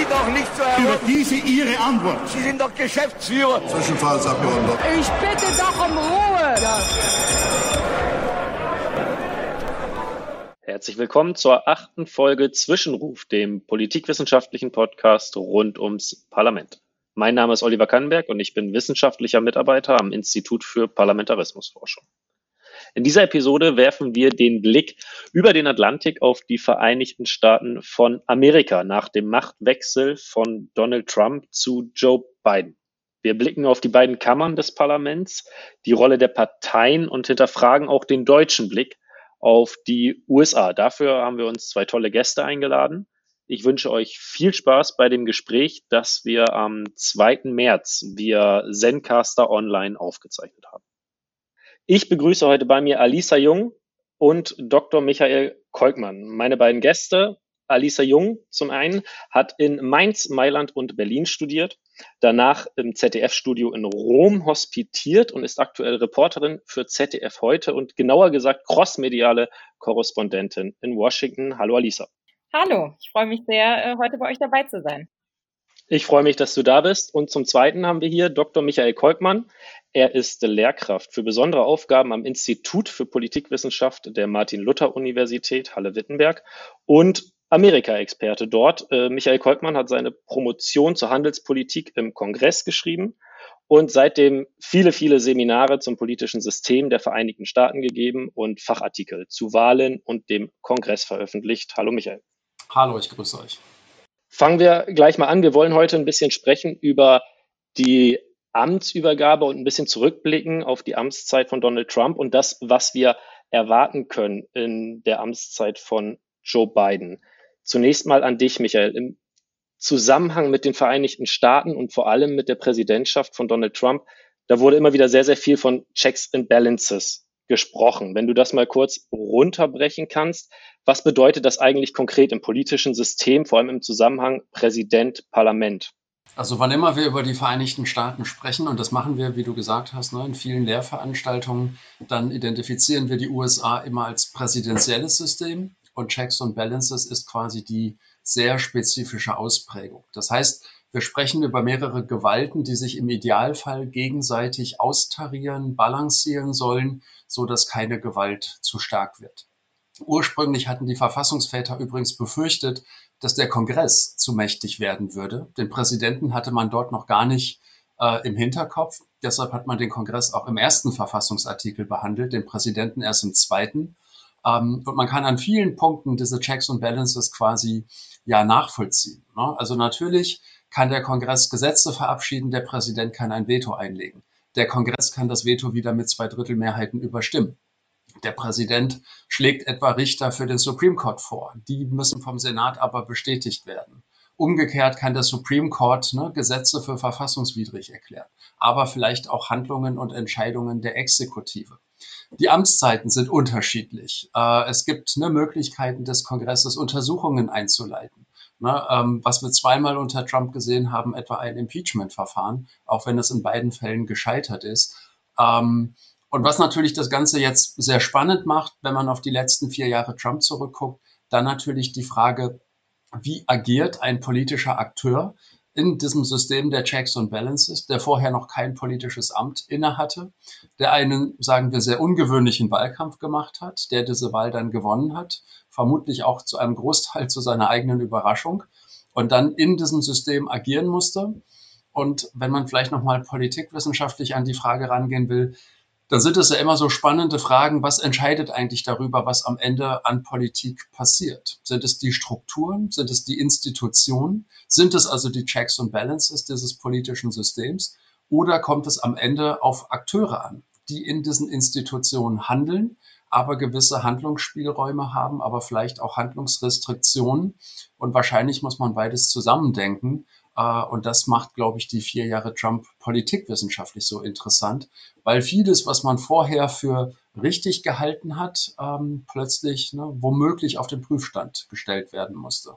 Sie doch nicht zu Über diese Ihre Antwort. Sie sind doch Geschäftsführer. Zwischenfallsabgeordneter. Ich bitte doch um Ruhe. Ja. Herzlich willkommen zur achten Folge Zwischenruf, dem politikwissenschaftlichen Podcast rund ums Parlament. Mein Name ist Oliver Kannenberg und ich bin wissenschaftlicher Mitarbeiter am Institut für Parlamentarismusforschung. In dieser Episode werfen wir den Blick über den Atlantik auf die Vereinigten Staaten von Amerika nach dem Machtwechsel von Donald Trump zu Joe Biden. Wir blicken auf die beiden Kammern des Parlaments, die Rolle der Parteien und hinterfragen auch den deutschen Blick auf die USA. Dafür haben wir uns zwei tolle Gäste eingeladen. Ich wünsche euch viel Spaß bei dem Gespräch, das wir am 2. März via Zencaster Online aufgezeichnet haben. Ich begrüße heute bei mir Alisa Jung und Dr. Michael Kolkmann. Meine beiden Gäste, Alisa Jung zum einen, hat in Mainz, Mailand und Berlin studiert, danach im ZDF-Studio in Rom hospitiert und ist aktuell Reporterin für ZDF heute und genauer gesagt crossmediale Korrespondentin in Washington. Hallo Alisa. Hallo, ich freue mich sehr, äh, heute bei euch dabei zu sein. Ich freue mich, dass du da bist. Und zum Zweiten haben wir hier Dr. Michael Kolkmann. Er ist Lehrkraft für besondere Aufgaben am Institut für Politikwissenschaft der Martin-Luther-Universität Halle-Wittenberg und Amerika-Experte dort. Äh, Michael Kolkmann hat seine Promotion zur Handelspolitik im Kongress geschrieben und seitdem viele, viele Seminare zum politischen System der Vereinigten Staaten gegeben und Fachartikel zu Wahlen und dem Kongress veröffentlicht. Hallo Michael. Hallo, ich grüße euch. Fangen wir gleich mal an. Wir wollen heute ein bisschen sprechen über die Amtsübergabe und ein bisschen zurückblicken auf die Amtszeit von Donald Trump und das, was wir erwarten können in der Amtszeit von Joe Biden. Zunächst mal an dich, Michael. Im Zusammenhang mit den Vereinigten Staaten und vor allem mit der Präsidentschaft von Donald Trump, da wurde immer wieder sehr, sehr viel von Checks and Balances gesprochen. Wenn du das mal kurz runterbrechen kannst, was bedeutet das eigentlich konkret im politischen System, vor allem im Zusammenhang Präsident-Parlament? Also wann immer wir über die Vereinigten Staaten sprechen, und das machen wir, wie du gesagt hast, ne, in vielen Lehrveranstaltungen, dann identifizieren wir die USA immer als präsidentielles System und Checks und Balances ist quasi die sehr spezifische Ausprägung. Das heißt, wir sprechen über mehrere Gewalten, die sich im Idealfall gegenseitig austarieren, balancieren sollen, so dass keine Gewalt zu stark wird. Ursprünglich hatten die Verfassungsväter übrigens befürchtet, dass der Kongress zu mächtig werden würde. Den Präsidenten hatte man dort noch gar nicht äh, im Hinterkopf. Deshalb hat man den Kongress auch im ersten Verfassungsartikel behandelt, den Präsidenten erst im zweiten. Ähm, und man kann an vielen Punkten diese Checks und Balances quasi ja nachvollziehen. Ne? Also natürlich kann der Kongress Gesetze verabschieden, der Präsident kann ein Veto einlegen. Der Kongress kann das Veto wieder mit zwei Drittel Mehrheiten überstimmen. Der Präsident schlägt etwa Richter für den Supreme Court vor. Die müssen vom Senat aber bestätigt werden. Umgekehrt kann der Supreme Court ne, Gesetze für verfassungswidrig erklären, aber vielleicht auch Handlungen und Entscheidungen der Exekutive. Die Amtszeiten sind unterschiedlich. Äh, es gibt ne, Möglichkeiten des Kongresses, Untersuchungen einzuleiten. Ne, ähm, was wir zweimal unter Trump gesehen haben, etwa ein Impeachment-Verfahren, auch wenn es in beiden Fällen gescheitert ist. Ähm, und was natürlich das Ganze jetzt sehr spannend macht, wenn man auf die letzten vier Jahre Trump zurückguckt, dann natürlich die Frage, wie agiert ein politischer Akteur in diesem System der Checks und Balances, der vorher noch kein politisches Amt innehatte, der einen, sagen wir, sehr ungewöhnlichen Wahlkampf gemacht hat, der diese Wahl dann gewonnen hat, vermutlich auch zu einem Großteil zu seiner eigenen Überraschung und dann in diesem System agieren musste. Und wenn man vielleicht nochmal politikwissenschaftlich an die Frage rangehen will, dann sind es ja immer so spannende Fragen, was entscheidet eigentlich darüber, was am Ende an Politik passiert? Sind es die Strukturen? Sind es die Institutionen? Sind es also die Checks und Balances dieses politischen Systems? Oder kommt es am Ende auf Akteure an, die in diesen Institutionen handeln, aber gewisse Handlungsspielräume haben, aber vielleicht auch Handlungsrestriktionen? Und wahrscheinlich muss man beides zusammendenken. Äh, und das macht, glaube ich, die vier Jahre Trump politikwissenschaftlich so interessant, weil vieles, was man vorher für richtig gehalten hat, ähm, plötzlich ne, womöglich auf den Prüfstand gestellt werden musste.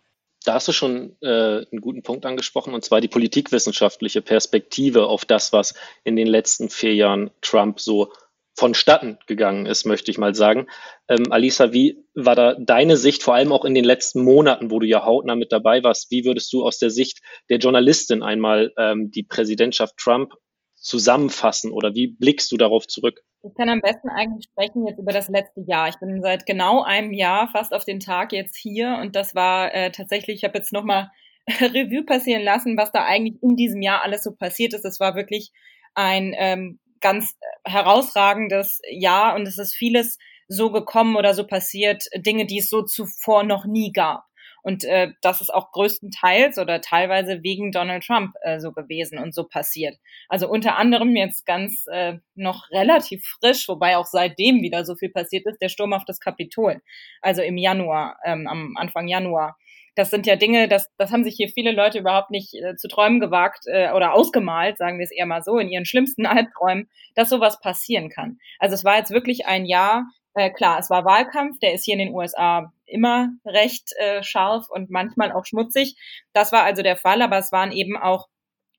Da hast du schon äh, einen guten Punkt angesprochen, und zwar die politikwissenschaftliche Perspektive auf das, was in den letzten vier Jahren Trump so vonstatten gegangen ist, möchte ich mal sagen. Ähm, Alisa, wie war da deine Sicht, vor allem auch in den letzten Monaten, wo du ja hautnah mit dabei warst? Wie würdest du aus der Sicht der Journalistin einmal ähm, die Präsidentschaft Trump zusammenfassen oder wie blickst du darauf zurück? Ich kann am besten eigentlich sprechen jetzt über das letzte Jahr. Ich bin seit genau einem Jahr fast auf den Tag jetzt hier und das war äh, tatsächlich, ich habe jetzt nochmal Revue passieren lassen, was da eigentlich in diesem Jahr alles so passiert ist. Es war wirklich ein ähm, ganz herausragendes Jahr und es ist vieles so gekommen oder so passiert, Dinge, die es so zuvor noch nie gab. Und äh, das ist auch größtenteils oder teilweise wegen Donald Trump äh, so gewesen und so passiert. Also unter anderem jetzt ganz äh, noch relativ frisch, wobei auch seitdem wieder so viel passiert ist, der Sturm auf das Kapitol. Also im Januar, ähm, am Anfang Januar das sind ja Dinge, das, das haben sich hier viele Leute überhaupt nicht äh, zu träumen gewagt äh, oder ausgemalt, sagen wir es eher mal so, in ihren schlimmsten Albträumen, dass sowas passieren kann. Also es war jetzt wirklich ein Jahr, äh, klar, es war Wahlkampf, der ist hier in den USA immer recht äh, scharf und manchmal auch schmutzig. Das war also der Fall, aber es waren eben auch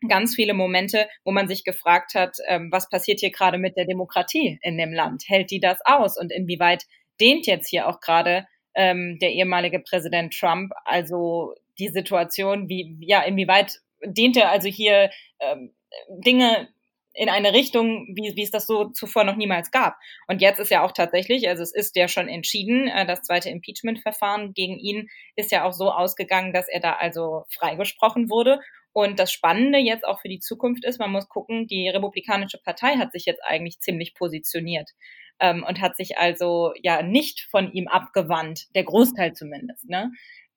ganz viele Momente, wo man sich gefragt hat, ähm, was passiert hier gerade mit der Demokratie in dem Land? Hält die das aus? Und inwieweit dehnt jetzt hier auch gerade ähm, der ehemalige Präsident Trump. Also die Situation, wie, ja, inwieweit dehnt er also hier ähm, Dinge in eine Richtung, wie, wie es das so zuvor noch niemals gab. Und jetzt ist ja auch tatsächlich, also es ist ja schon entschieden, äh, das zweite Impeachment-Verfahren gegen ihn ist ja auch so ausgegangen, dass er da also freigesprochen wurde. Und das Spannende jetzt auch für die Zukunft ist, man muss gucken, die Republikanische Partei hat sich jetzt eigentlich ziemlich positioniert ähm, und hat sich also ja nicht von ihm abgewandt, der Großteil zumindest. Ne?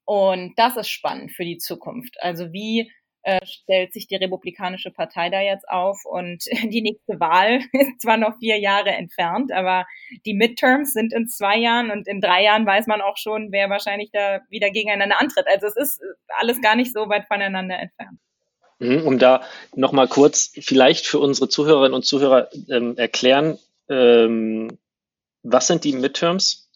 Und das ist spannend für die Zukunft. Also wie äh, stellt sich die Republikanische Partei da jetzt auf? Und die nächste Wahl ist zwar noch vier Jahre entfernt, aber die Midterms sind in zwei Jahren und in drei Jahren weiß man auch schon, wer wahrscheinlich da wieder gegeneinander antritt. Also es ist alles gar nicht so weit voneinander entfernt. Mhm, um da nochmal kurz vielleicht für unsere Zuhörerinnen und Zuhörer ähm, erklären, ähm, was sind die Midterms?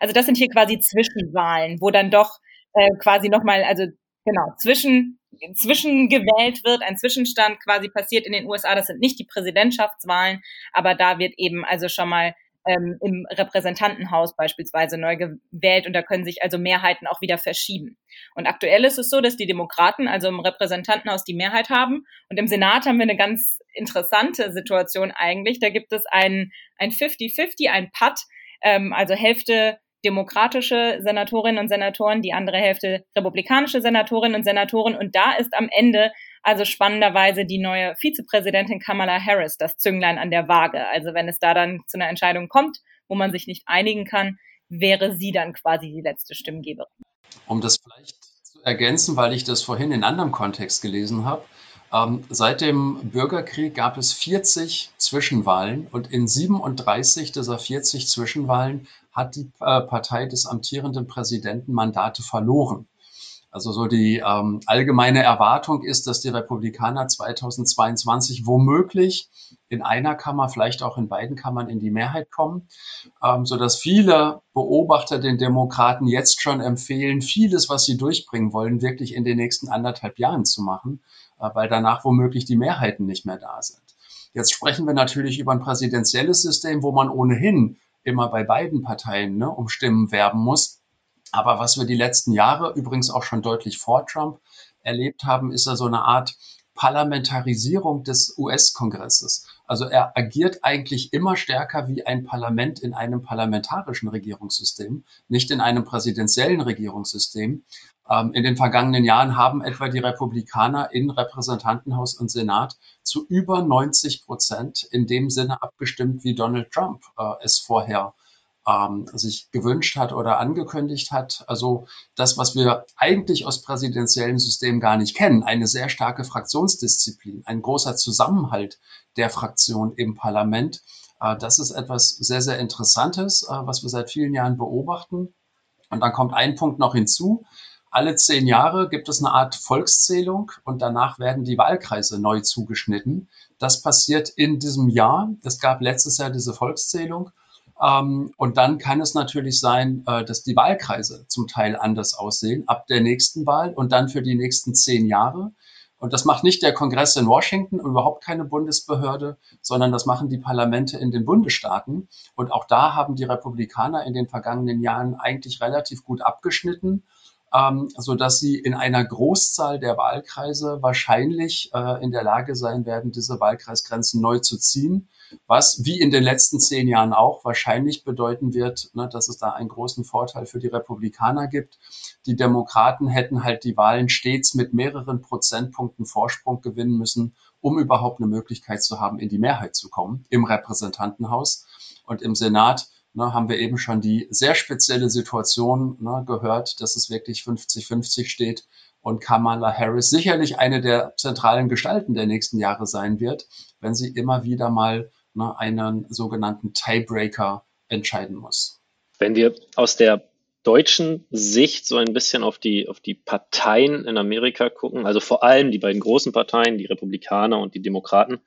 Also das sind hier quasi Zwischenwahlen, wo dann doch äh, quasi nochmal, also genau, zwischen, zwischengewählt wird, ein Zwischenstand quasi passiert in den USA. Das sind nicht die Präsidentschaftswahlen, aber da wird eben also schon mal ähm, im Repräsentantenhaus beispielsweise neu gewählt und da können sich also Mehrheiten auch wieder verschieben. Und aktuell ist es so, dass die Demokraten also im Repräsentantenhaus die Mehrheit haben und im Senat haben wir eine ganz interessante Situation eigentlich. Da gibt es ein ein 50-50, ein Putt, ähm, also Hälfte demokratische Senatorinnen und Senatoren, die andere Hälfte republikanische Senatorinnen und Senatoren. Und da ist am Ende also spannenderweise die neue Vizepräsidentin Kamala Harris das Zünglein an der Waage. Also wenn es da dann zu einer Entscheidung kommt, wo man sich nicht einigen kann, wäre sie dann quasi die letzte Stimmgeberin. Um das vielleicht zu ergänzen, weil ich das vorhin in anderem Kontext gelesen habe. Ähm, seit dem Bürgerkrieg gab es 40 Zwischenwahlen und in 37 dieser 40 Zwischenwahlen hat die äh, Partei des amtierenden Präsidenten Mandate verloren. Also so die ähm, allgemeine Erwartung ist, dass die Republikaner 2022 womöglich in einer Kammer, vielleicht auch in beiden Kammern in die Mehrheit kommen, ähm, so dass viele Beobachter den Demokraten jetzt schon empfehlen, vieles, was sie durchbringen wollen, wirklich in den nächsten anderthalb Jahren zu machen, äh, weil danach womöglich die Mehrheiten nicht mehr da sind. Jetzt sprechen wir natürlich über ein präsidentielles System, wo man ohnehin immer bei beiden Parteien ne, um Stimmen werben muss. Aber was wir die letzten Jahre übrigens auch schon deutlich vor Trump erlebt haben, ist ja so eine Art Parlamentarisierung des US-Kongresses. Also er agiert eigentlich immer stärker wie ein Parlament in einem parlamentarischen Regierungssystem, nicht in einem präsidentiellen Regierungssystem. Ähm, in den vergangenen Jahren haben etwa die Republikaner in Repräsentantenhaus und Senat zu über 90 Prozent in dem Sinne abgestimmt, wie Donald Trump äh, es vorher ähm, sich gewünscht hat oder angekündigt hat. Also das, was wir eigentlich aus präsidentiellen Systemen gar nicht kennen, eine sehr starke Fraktionsdisziplin, ein großer Zusammenhalt der Fraktion im Parlament. Äh, das ist etwas sehr, sehr Interessantes, äh, was wir seit vielen Jahren beobachten. Und dann kommt ein Punkt noch hinzu. Alle zehn Jahre gibt es eine Art Volkszählung und danach werden die Wahlkreise neu zugeschnitten. Das passiert in diesem Jahr. Es gab letztes Jahr diese Volkszählung ähm, und dann kann es natürlich sein, äh, dass die Wahlkreise zum Teil anders aussehen ab der nächsten Wahl und dann für die nächsten zehn Jahre. Und das macht nicht der Kongress in Washington, überhaupt keine Bundesbehörde, sondern das machen die Parlamente in den Bundesstaaten. Und auch da haben die Republikaner in den vergangenen Jahren eigentlich relativ gut abgeschnitten ähm, so dass sie in einer Großzahl der Wahlkreise wahrscheinlich äh, in der Lage sein werden, diese Wahlkreisgrenzen neu zu ziehen, was wie in den letzten zehn Jahren auch wahrscheinlich bedeuten wird, ne, dass es da einen großen Vorteil für die Republikaner gibt. Die Demokraten hätten halt die Wahlen stets mit mehreren Prozentpunkten Vorsprung gewinnen müssen, um überhaupt eine Möglichkeit zu haben, in die Mehrheit zu kommen im Repräsentantenhaus. Und im Senat ne, haben wir eben schon die sehr spezielle Situation ne, gehört, dass es wirklich 50-50 steht und Kamala Harris sicherlich eine der zentralen Gestalten der nächsten Jahre sein wird, wenn sie immer wieder mal ne, einen sogenannten Tiebreaker entscheiden muss. Wenn wir aus der deutschen Sicht so ein bisschen auf die, auf die Parteien in Amerika gucken, also vor allem die beiden großen Parteien, die Republikaner und die Demokraten,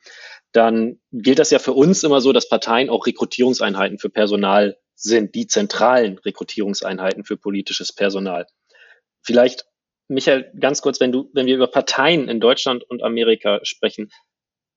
dann gilt das ja für uns immer so, dass Parteien auch Rekrutierungseinheiten für Personal sind, die zentralen Rekrutierungseinheiten für politisches Personal. Vielleicht, Michael, ganz kurz, wenn du, wenn wir über Parteien in Deutschland und Amerika sprechen,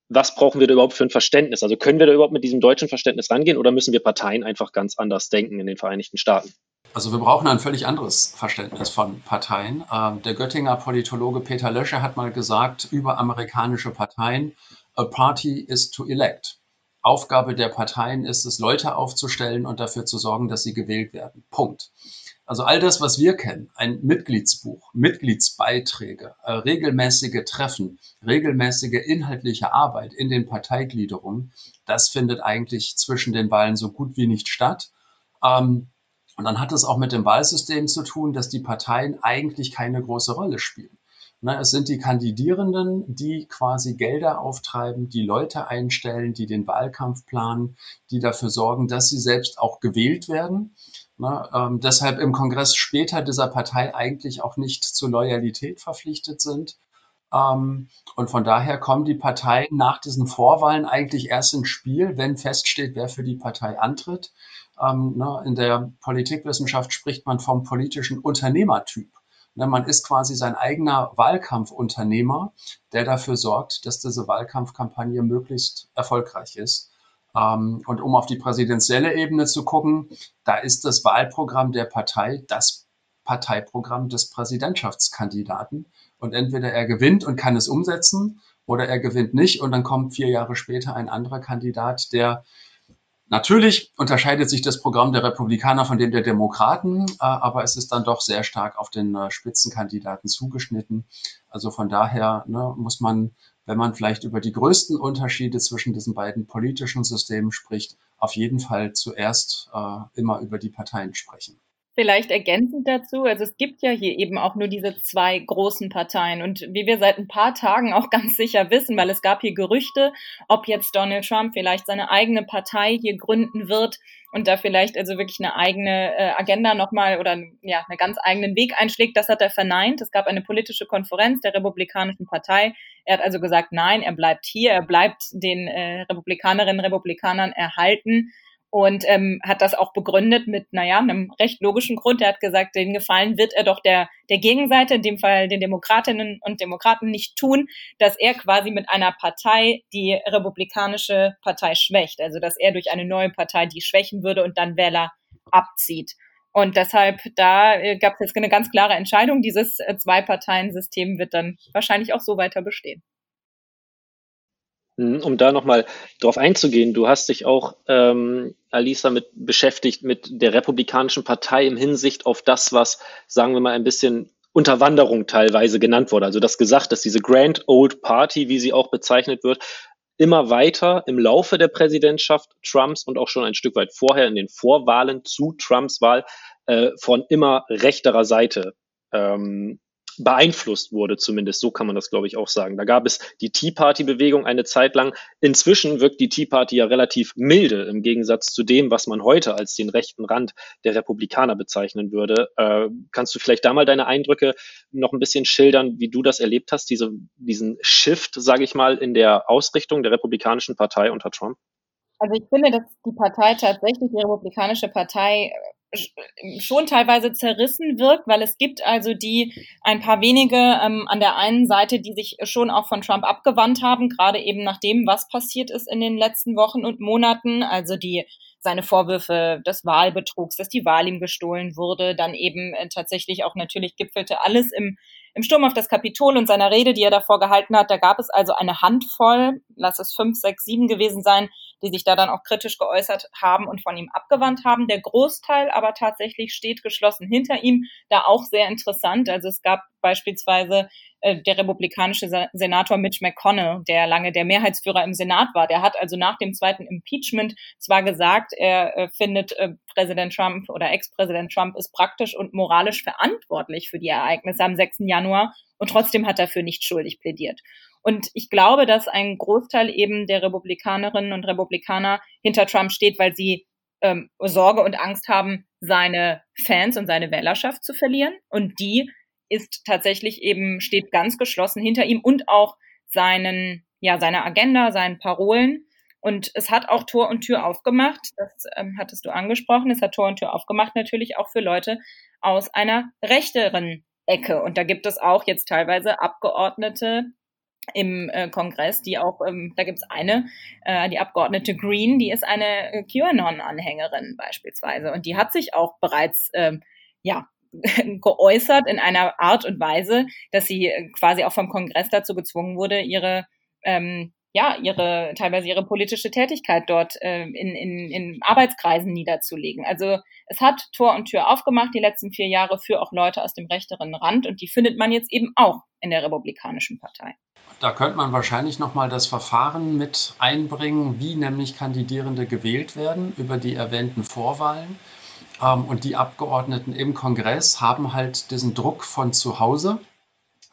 was brauchen wir da überhaupt für ein Verständnis? Also können wir da überhaupt mit diesem deutschen Verständnis rangehen oder müssen wir Parteien einfach ganz anders denken in den Vereinigten Staaten? Also wir brauchen ein völlig anderes Verständnis von Parteien. Ähm, der Göttinger Politologe Peter Lösche hat mal gesagt über amerikanische Parteien, A party is to elect. Aufgabe der Parteien ist es, Leute aufzustellen und dafür zu sorgen, dass sie gewählt werden. Punkt. Also all das, was wir kennen, ein Mitgliedsbuch, Mitgliedsbeiträge, äh, regelmäßige Treffen, regelmäßige inhaltliche Arbeit in den Parteigliederungen, das findet eigentlich zwischen den Wahlen so gut wie nicht statt. Ähm, und dann hat es auch mit dem Wahlsystem zu tun, dass die Parteien eigentlich keine große Rolle spielen. Na, es sind die Kandidierenden, die quasi Gelder auftreiben, die Leute einstellen, die den Wahlkampf planen, die dafür sorgen, dass sie selbst auch gewählt werden. Na, ähm, deshalb im Kongress später dieser Partei eigentlich auch nicht zur Loyalität verpflichtet sind. Ähm, und von daher kommen die Parteien nach diesen Vorwahlen eigentlich erst ins Spiel, wenn feststeht, wer für die Partei antritt. Ähm, na, in der Politikwissenschaft spricht man vom politischen Unternehmertyp. Man ist quasi sein eigener Wahlkampfunternehmer, der dafür sorgt, dass diese Wahlkampfkampagne möglichst erfolgreich ist. Ähm, und um auf die präsidentielle Ebene zu gucken, da ist das Wahlprogramm der Partei das Parteiprogramm des Präsidentschaftskandidaten. Und entweder er gewinnt und kann es umsetzen oder er gewinnt nicht und dann kommt vier Jahre später ein anderer Kandidat, der Natürlich unterscheidet sich das Programm der Republikaner von dem der Demokraten, äh, aber es ist dann doch sehr stark auf den äh, Spitzenkandidaten zugeschnitten. Also von daher ne, muss man, wenn man vielleicht über die größten Unterschiede zwischen diesen beiden politischen Systemen spricht, auf jeden Fall zuerst äh, immer über die Parteien sprechen. Vielleicht ergänzend dazu, also es gibt ja hier eben auch nur diese zwei großen Parteien und wie wir seit ein paar Tagen auch ganz sicher wissen, weil es gab hier Gerüchte, ob jetzt Donald Trump vielleicht seine eigene Partei hier gründen wird und da vielleicht also wirklich eine eigene äh, Agenda nochmal oder ja, einen ganz eigenen Weg einschlägt, das hat er verneint. Es gab eine politische Konferenz der Republikanischen Partei. Er hat also gesagt, nein, er bleibt hier, er bleibt den äh, Republikanerinnen und Republikanern erhalten und ähm, hat das auch begründet mit, naja, einem recht logischen Grund. Er hat gesagt, den Gefallen wird er doch der, der Gegenseite, in dem Fall den Demokratinnen und Demokraten, nicht tun, dass er quasi mit einer Partei die republikanische Partei schwächt. Also dass er durch eine neue Partei die schwächen würde und dann Wähler abzieht. Und deshalb, da äh, gab es jetzt eine ganz klare Entscheidung. Dieses äh, Zwei-Parteien-System wird dann wahrscheinlich auch so weiter bestehen. Mhm, um da nochmal drauf einzugehen, du hast dich auch, ähm, Alisa, mit beschäftigt mit der Republikanischen Partei im Hinsicht auf das, was, sagen wir mal, ein bisschen Unterwanderung teilweise genannt wurde. Also das gesagt, dass diese Grand Old Party, wie sie auch bezeichnet wird, immer weiter im Laufe der Präsidentschaft Trumps und auch schon ein Stück weit vorher in den Vorwahlen zu Trumps Wahl äh, von immer rechterer Seite ähm, beeinflusst wurde, zumindest. So kann man das, glaube ich, auch sagen. Da gab es die Tea Party-Bewegung eine Zeit lang. Inzwischen wirkt die Tea Party ja relativ milde im Gegensatz zu dem, was man heute als den rechten Rand der Republikaner bezeichnen würde. Äh, kannst du vielleicht da mal deine Eindrücke noch ein bisschen schildern, wie du das erlebt hast, diese, diesen Shift, sage ich mal, in der Ausrichtung der Republikanischen Partei unter Trump? Also ich finde, dass die Partei tatsächlich, die Republikanische Partei, schon teilweise zerrissen wirkt, weil es gibt also die ein paar wenige ähm, an der einen Seite, die sich schon auch von Trump abgewandt haben, gerade eben nach dem, was passiert ist in den letzten Wochen und Monaten, also die seine Vorwürfe des Wahlbetrugs, dass die Wahl ihm gestohlen wurde, dann eben äh, tatsächlich auch natürlich gipfelte alles im, im Sturm auf das Kapitol und seiner Rede, die er davor gehalten hat. Da gab es also eine Handvoll, lass es fünf, sechs, sieben gewesen sein, die sich da dann auch kritisch geäußert haben und von ihm abgewandt haben. Der Großteil aber tatsächlich steht geschlossen hinter ihm, da auch sehr interessant. Also es gab beispielsweise äh, der republikanische Senator Mitch McConnell, der lange der Mehrheitsführer im Senat war. Der hat also nach dem zweiten Impeachment zwar gesagt, er äh, findet äh, Präsident Trump oder Ex-Präsident Trump ist praktisch und moralisch verantwortlich für die Ereignisse am 6. Januar und trotzdem hat er für nicht schuldig plädiert. Und ich glaube, dass ein Großteil eben der Republikanerinnen und Republikaner hinter Trump steht, weil sie ähm, Sorge und Angst haben, seine Fans und seine Wählerschaft zu verlieren. Und die ist tatsächlich eben, steht ganz geschlossen hinter ihm und auch seinen, ja, seiner Agenda, seinen Parolen. Und es hat auch Tor und Tür aufgemacht, das ähm, hattest du angesprochen, es hat Tor und Tür aufgemacht natürlich auch für Leute aus einer rechteren Ecke. Und da gibt es auch jetzt teilweise Abgeordnete im äh, Kongress, die auch, ähm, da gibt es eine, äh, die Abgeordnete Green, die ist eine äh, QAnon-Anhängerin beispielsweise. Und die hat sich auch bereits ähm, ja, geäußert in einer Art und Weise, dass sie äh, quasi auch vom Kongress dazu gezwungen wurde, ihre ähm, ja, ihre, teilweise ihre politische Tätigkeit dort äh, in, in, in Arbeitskreisen niederzulegen. Also es hat Tor und Tür aufgemacht die letzten vier Jahre für auch Leute aus dem rechteren Rand und die findet man jetzt eben auch in der Republikanischen Partei. Da könnte man wahrscheinlich nochmal das Verfahren mit einbringen, wie nämlich Kandidierende gewählt werden über die erwähnten Vorwahlen. Ähm, und die Abgeordneten im Kongress haben halt diesen Druck von zu Hause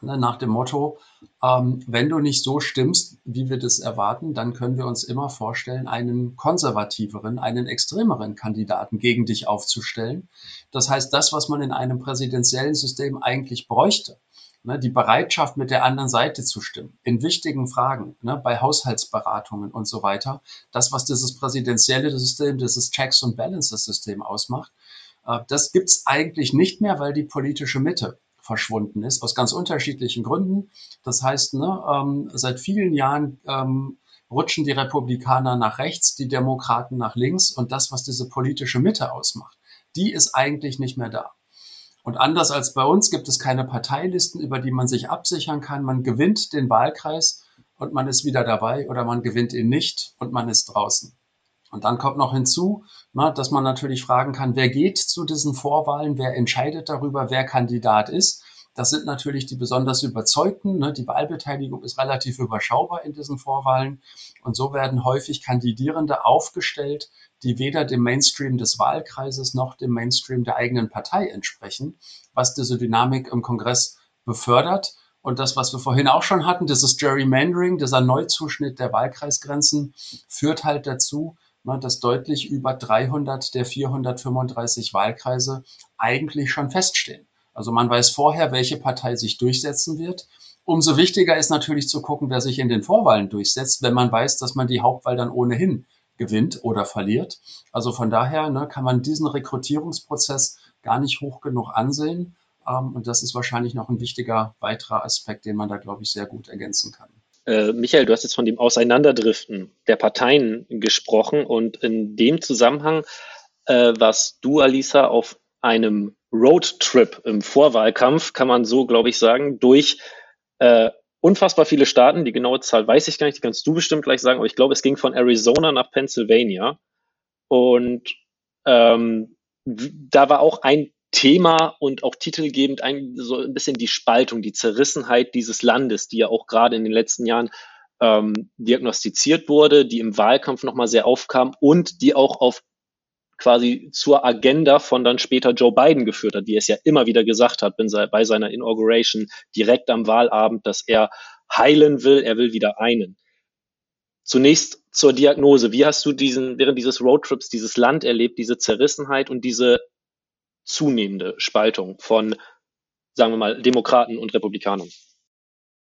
ne, nach dem Motto, ähm, wenn du nicht so stimmst, wie wir das erwarten, dann können wir uns immer vorstellen, einen konservativeren, einen extremeren Kandidaten gegen dich aufzustellen. Das heißt, das, was man in einem präsidentiellen System eigentlich bräuchte, ne, die Bereitschaft, mit der anderen Seite zu stimmen, in wichtigen Fragen, ne, bei Haushaltsberatungen und so weiter, das, was dieses präsidentielle System, dieses Checks and Balances System ausmacht, äh, das gibt's eigentlich nicht mehr, weil die politische Mitte verschwunden ist, aus ganz unterschiedlichen Gründen. Das heißt, ne, ähm, seit vielen Jahren ähm, rutschen die Republikaner nach rechts, die Demokraten nach links und das, was diese politische Mitte ausmacht, die ist eigentlich nicht mehr da. Und anders als bei uns gibt es keine Parteilisten, über die man sich absichern kann. Man gewinnt den Wahlkreis und man ist wieder dabei oder man gewinnt ihn nicht und man ist draußen. Und dann kommt noch hinzu, ne, dass man natürlich fragen kann, wer geht zu diesen Vorwahlen, wer entscheidet darüber, wer Kandidat ist. Das sind natürlich die besonders Überzeugten. Ne? Die Wahlbeteiligung ist relativ überschaubar in diesen Vorwahlen. Und so werden häufig Kandidierende aufgestellt, die weder dem Mainstream des Wahlkreises noch dem Mainstream der eigenen Partei entsprechen, was diese Dynamik im Kongress befördert. Und das, was wir vorhin auch schon hatten, dieses Gerrymandering, dieser Neuzuschnitt der Wahlkreisgrenzen, führt halt dazu, dass deutlich über 300 der 435 Wahlkreise eigentlich schon feststehen. Also man weiß vorher, welche Partei sich durchsetzen wird. Umso wichtiger ist natürlich zu gucken, wer sich in den Vorwahlen durchsetzt, wenn man weiß, dass man die Hauptwahl dann ohnehin gewinnt oder verliert. Also von daher ne, kann man diesen Rekrutierungsprozess gar nicht hoch genug ansehen. Ähm, und das ist wahrscheinlich noch ein wichtiger weiterer Aspekt, den man da, glaube ich, sehr gut ergänzen kann. Äh, Michael, du hast jetzt von dem Auseinanderdriften der Parteien gesprochen und in dem Zusammenhang äh, warst du, Alisa, auf einem Roadtrip im Vorwahlkampf, kann man so, glaube ich, sagen, durch äh, unfassbar viele Staaten. Die genaue Zahl weiß ich gar nicht, die kannst du bestimmt gleich sagen, aber ich glaube, es ging von Arizona nach Pennsylvania. Und ähm, da war auch ein Thema und auch titelgebend ein, so ein bisschen die Spaltung, die Zerrissenheit dieses Landes, die ja auch gerade in den letzten Jahren ähm, diagnostiziert wurde, die im Wahlkampf nochmal sehr aufkam und die auch auf quasi zur Agenda von dann später Joe Biden geführt hat, er es ja immer wieder gesagt hat bei seiner Inauguration direkt am Wahlabend, dass er heilen will, er will wieder einen. Zunächst zur Diagnose. Wie hast du diesen, während dieses Roadtrips dieses Land erlebt, diese Zerrissenheit und diese zunehmende Spaltung von, sagen wir mal, Demokraten und Republikanern?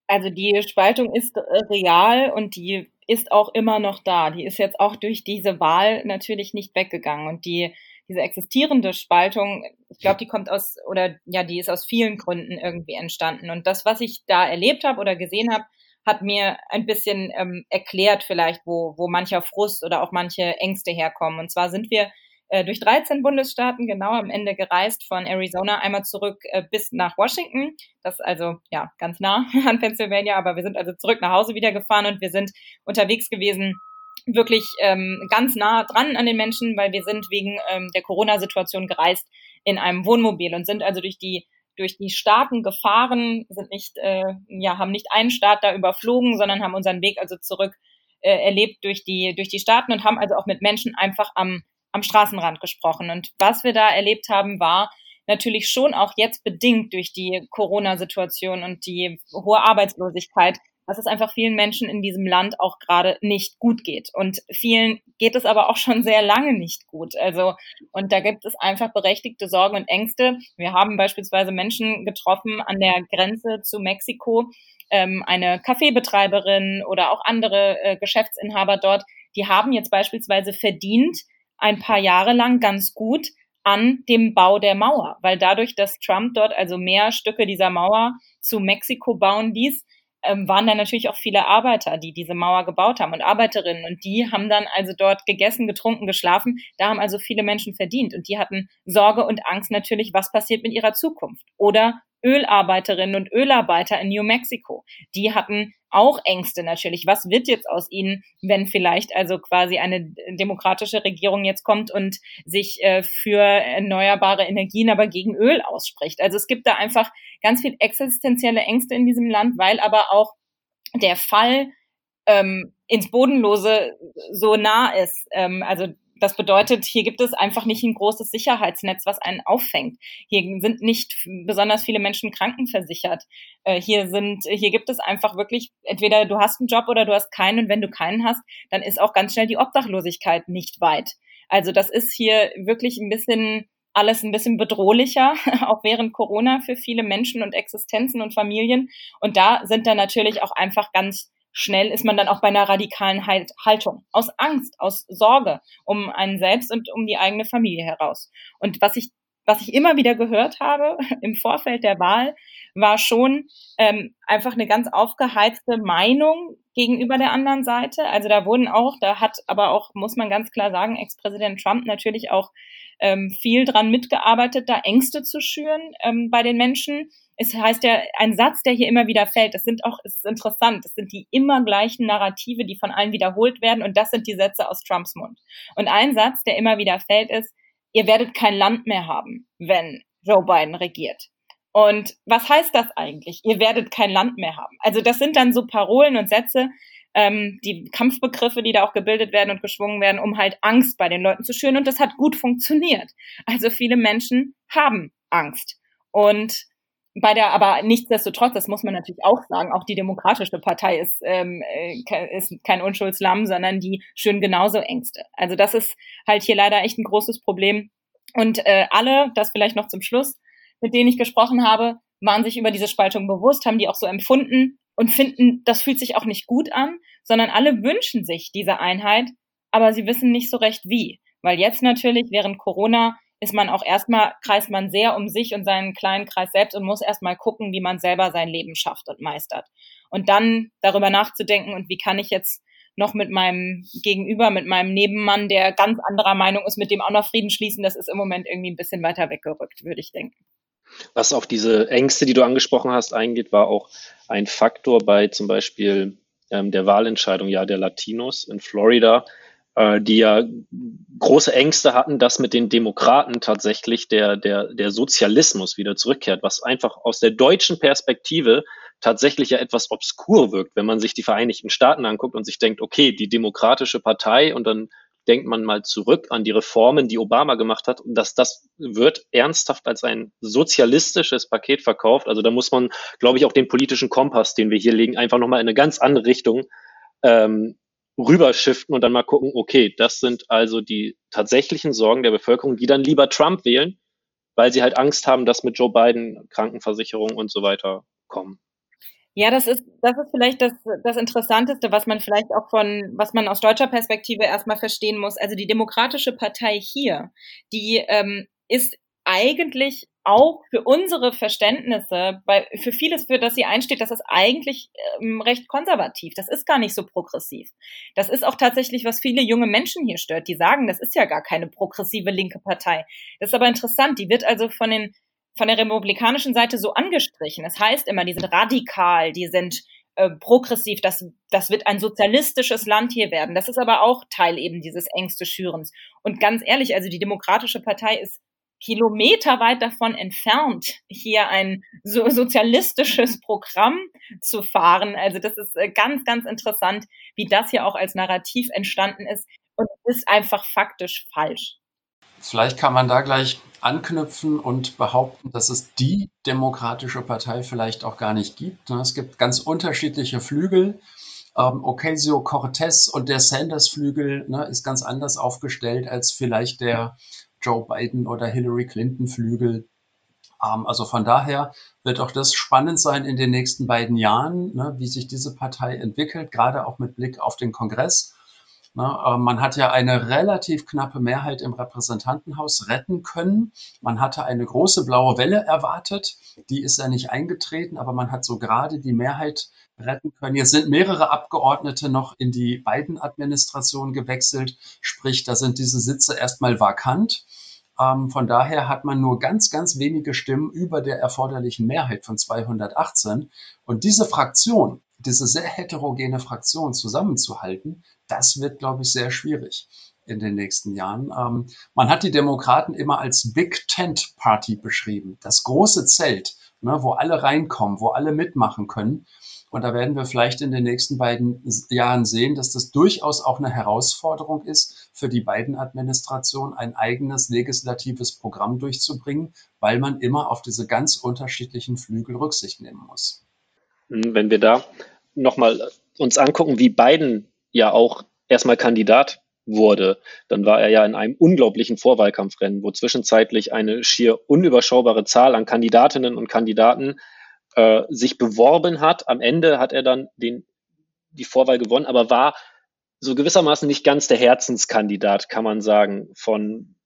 Also die Spaltung ist äh, real und die ist auch immer noch da. Die ist jetzt auch durch diese Wahl natürlich nicht weggegangen. Und die, diese existierende Spaltung, ich glaube, die kommt aus, oder ja, die ist aus vielen Gründen irgendwie entstanden. Und das, was ich da erlebt habe oder gesehen habe, hat mir ein bisschen ähm, erklärt vielleicht, wo, wo mancher Frust oder auch manche Ängste herkommen. Und zwar sind wir äh, durch 13 Bundesstaaten genau am Ende gereist, von Arizona einmal zurück äh, bis nach Washington. Das ist also ja ganz nah an Pennsylvania, aber wir sind also zurück nach Hause wieder gefahren und wir sind unterwegs gewesen wirklich ähm, ganz nah dran an den Menschen, weil wir sind wegen ähm, der Corona-Situation gereist in einem Wohnmobil und sind also durch die durch die Staaten gefahren, sind nicht, äh, ja, haben nicht einen Staat da überflogen, sondern haben unseren Weg also zurück äh, erlebt durch die, durch die Staaten und haben also auch mit Menschen einfach am, am Straßenrand gesprochen. Und was wir da erlebt haben, war natürlich schon auch jetzt bedingt durch die Corona-Situation und die hohe Arbeitslosigkeit dass es einfach vielen Menschen in diesem Land auch gerade nicht gut geht. Und vielen geht es aber auch schon sehr lange nicht gut. Also, und da gibt es einfach berechtigte Sorgen und Ängste. Wir haben beispielsweise Menschen getroffen an der Grenze zu Mexiko, ähm, eine Kaffeebetreiberin oder auch andere äh, Geschäftsinhaber dort, die haben jetzt beispielsweise verdient, ein paar Jahre lang ganz gut an dem Bau der Mauer, weil dadurch, dass Trump dort also mehr Stücke dieser Mauer zu Mexiko bauen ließ, ähm, waren da natürlich auch viele Arbeiter, die diese Mauer gebaut haben und Arbeiterinnen. Und die haben dann also dort gegessen, getrunken, geschlafen. Da haben also viele Menschen verdient. Und die hatten Sorge und Angst natürlich, was passiert mit ihrer Zukunft. Oder Ölarbeiterinnen und Ölarbeiter in New Mexico. Die hatten auch Ängste natürlich. Was wird jetzt aus ihnen, wenn vielleicht also quasi eine demokratische Regierung jetzt kommt und sich äh, für erneuerbare Energien aber gegen Öl ausspricht? Also es gibt da einfach ganz viel existenzielle Ängste in diesem Land, weil aber auch der Fall ähm, ins Bodenlose so nah ist. Ähm, also das bedeutet, hier gibt es einfach nicht ein großes Sicherheitsnetz, was einen auffängt. Hier sind nicht besonders viele Menschen krankenversichert. Äh, hier sind, hier gibt es einfach wirklich, entweder du hast einen Job oder du hast keinen. Und wenn du keinen hast, dann ist auch ganz schnell die Obdachlosigkeit nicht weit. Also das ist hier wirklich ein bisschen alles ein bisschen bedrohlicher, auch während Corona für viele Menschen und Existenzen und Familien. Und da sind dann natürlich auch einfach ganz schnell ist man dann auch bei einer radikalen Haltung. Aus Angst, aus Sorge um einen selbst und um die eigene Familie heraus. Und was ich, was ich immer wieder gehört habe im Vorfeld der Wahl, war schon ähm, einfach eine ganz aufgeheizte Meinung gegenüber der anderen Seite. Also da wurden auch, da hat aber auch, muss man ganz klar sagen, Ex-Präsident Trump natürlich auch ähm, viel dran mitgearbeitet, da Ängste zu schüren ähm, bei den Menschen es heißt ja, ein Satz, der hier immer wieder fällt, das sind auch, es ist interessant, das sind die immer gleichen Narrative, die von allen wiederholt werden und das sind die Sätze aus Trumps Mund. Und ein Satz, der immer wieder fällt, ist, ihr werdet kein Land mehr haben, wenn Joe Biden regiert. Und was heißt das eigentlich? Ihr werdet kein Land mehr haben. Also das sind dann so Parolen und Sätze, ähm, die Kampfbegriffe, die da auch gebildet werden und geschwungen werden, um halt Angst bei den Leuten zu schüren. Und das hat gut funktioniert. Also viele Menschen haben Angst. Und bei der, aber nichtsdestotrotz, das muss man natürlich auch sagen, auch die Demokratische Partei ist, ähm, äh, ist kein Unschuldslamm, sondern die schön genauso Ängste. Also das ist halt hier leider echt ein großes Problem. Und äh, alle, das vielleicht noch zum Schluss, mit denen ich gesprochen habe, waren sich über diese Spaltung bewusst, haben die auch so empfunden und finden, das fühlt sich auch nicht gut an, sondern alle wünschen sich diese Einheit, aber sie wissen nicht so recht wie. Weil jetzt natürlich während Corona ist man auch erstmal, kreist man sehr um sich und seinen kleinen Kreis selbst und muss erstmal gucken, wie man selber sein Leben schafft und meistert. Und dann darüber nachzudenken, und wie kann ich jetzt noch mit meinem Gegenüber, mit meinem Nebenmann, der ganz anderer Meinung ist, mit dem auch noch Frieden schließen, das ist im Moment irgendwie ein bisschen weiter weggerückt, würde ich denken. Was auf diese Ängste, die du angesprochen hast, eingeht, war auch ein Faktor bei zum Beispiel ähm, der Wahlentscheidung ja der Latinos in Florida, äh, die ja große Ängste hatten, dass mit den Demokraten tatsächlich der, der, der Sozialismus wieder zurückkehrt, was einfach aus der deutschen Perspektive tatsächlich ja etwas obskur wirkt, wenn man sich die Vereinigten Staaten anguckt und sich denkt, okay, die Demokratische Partei und dann denkt man mal zurück an die Reformen, die Obama gemacht hat, und dass das wird ernsthaft als ein sozialistisches Paket verkauft. Also da muss man, glaube ich, auch den politischen Kompass, den wir hier legen, einfach nochmal in eine ganz andere Richtung ähm, rüberschiften und dann mal gucken, okay, das sind also die tatsächlichen Sorgen der Bevölkerung, die dann lieber Trump wählen, weil sie halt Angst haben, dass mit Joe Biden Krankenversicherung und so weiter kommen. Ja, das ist, das ist vielleicht das, das Interessanteste, was man vielleicht auch von, was man aus deutscher Perspektive erstmal verstehen muss. Also die Demokratische Partei hier, die ähm, ist eigentlich auch für unsere Verständnisse, bei, für vieles, für das sie einsteht, das ist eigentlich ähm, recht konservativ. Das ist gar nicht so progressiv. Das ist auch tatsächlich, was viele junge Menschen hier stört. Die sagen, das ist ja gar keine progressive linke Partei. Das ist aber interessant. Die wird also von den von der republikanischen Seite so angestrichen. Es das heißt immer, die sind radikal, die sind äh, progressiv, das, das wird ein sozialistisches Land hier werden. Das ist aber auch Teil eben dieses Ängste schürens. Und ganz ehrlich, also die Demokratische Partei ist kilometerweit davon entfernt, hier ein so sozialistisches Programm zu fahren. Also das ist äh, ganz, ganz interessant, wie das hier auch als Narrativ entstanden ist und ist einfach faktisch falsch. Vielleicht kann man da gleich anknüpfen und behaupten, dass es die Demokratische Partei vielleicht auch gar nicht gibt. Ne? Es gibt ganz unterschiedliche Flügel. Ähm, Ocasio-Cortez und der Sanders-Flügel ne, ist ganz anders aufgestellt als vielleicht der Joe Biden oder Hillary Clinton Flügel. Ähm, also von daher wird auch das spannend sein in den nächsten beiden Jahren, ne, wie sich diese Partei entwickelt, gerade auch mit Blick auf den Kongress. Ne, äh, man hat ja eine relativ knappe Mehrheit im Repräsentantenhaus retten können. Man hatte eine große blaue Welle erwartet. Die ist ja nicht eingetreten, aber man hat so gerade die Mehrheit retten können. Jetzt sind mehrere Abgeordnete noch in die beiden Administrationen gewechselt. Sprich, da sind diese Sitze erstmal vakant. Ähm, von daher hat man nur ganz, ganz wenige Stimmen über der erforderlichen Mehrheit von 218. Und diese Fraktion, diese sehr heterogene Fraktion zusammenzuhalten, das wird, glaube ich, sehr schwierig in den nächsten Jahren. Ähm, man hat die Demokraten immer als Big Tent Party beschrieben, das große Zelt, ne, wo alle reinkommen, wo alle mitmachen können. Und da werden wir vielleicht in den nächsten beiden Jahren sehen, dass das durchaus auch eine Herausforderung ist, für die beiden Administrationen ein eigenes legislatives Programm durchzubringen, weil man immer auf diese ganz unterschiedlichen Flügel Rücksicht nehmen muss. Wenn wir da nochmal uns angucken, wie Biden ja auch erstmal Kandidat wurde, dann war er ja in einem unglaublichen Vorwahlkampfrennen, wo zwischenzeitlich eine schier unüberschaubare Zahl an Kandidatinnen und Kandidaten äh, sich beworben hat. Am Ende hat er dann den, die Vorwahl gewonnen, aber war so gewissermaßen nicht ganz der Herzenskandidat, kann man sagen, von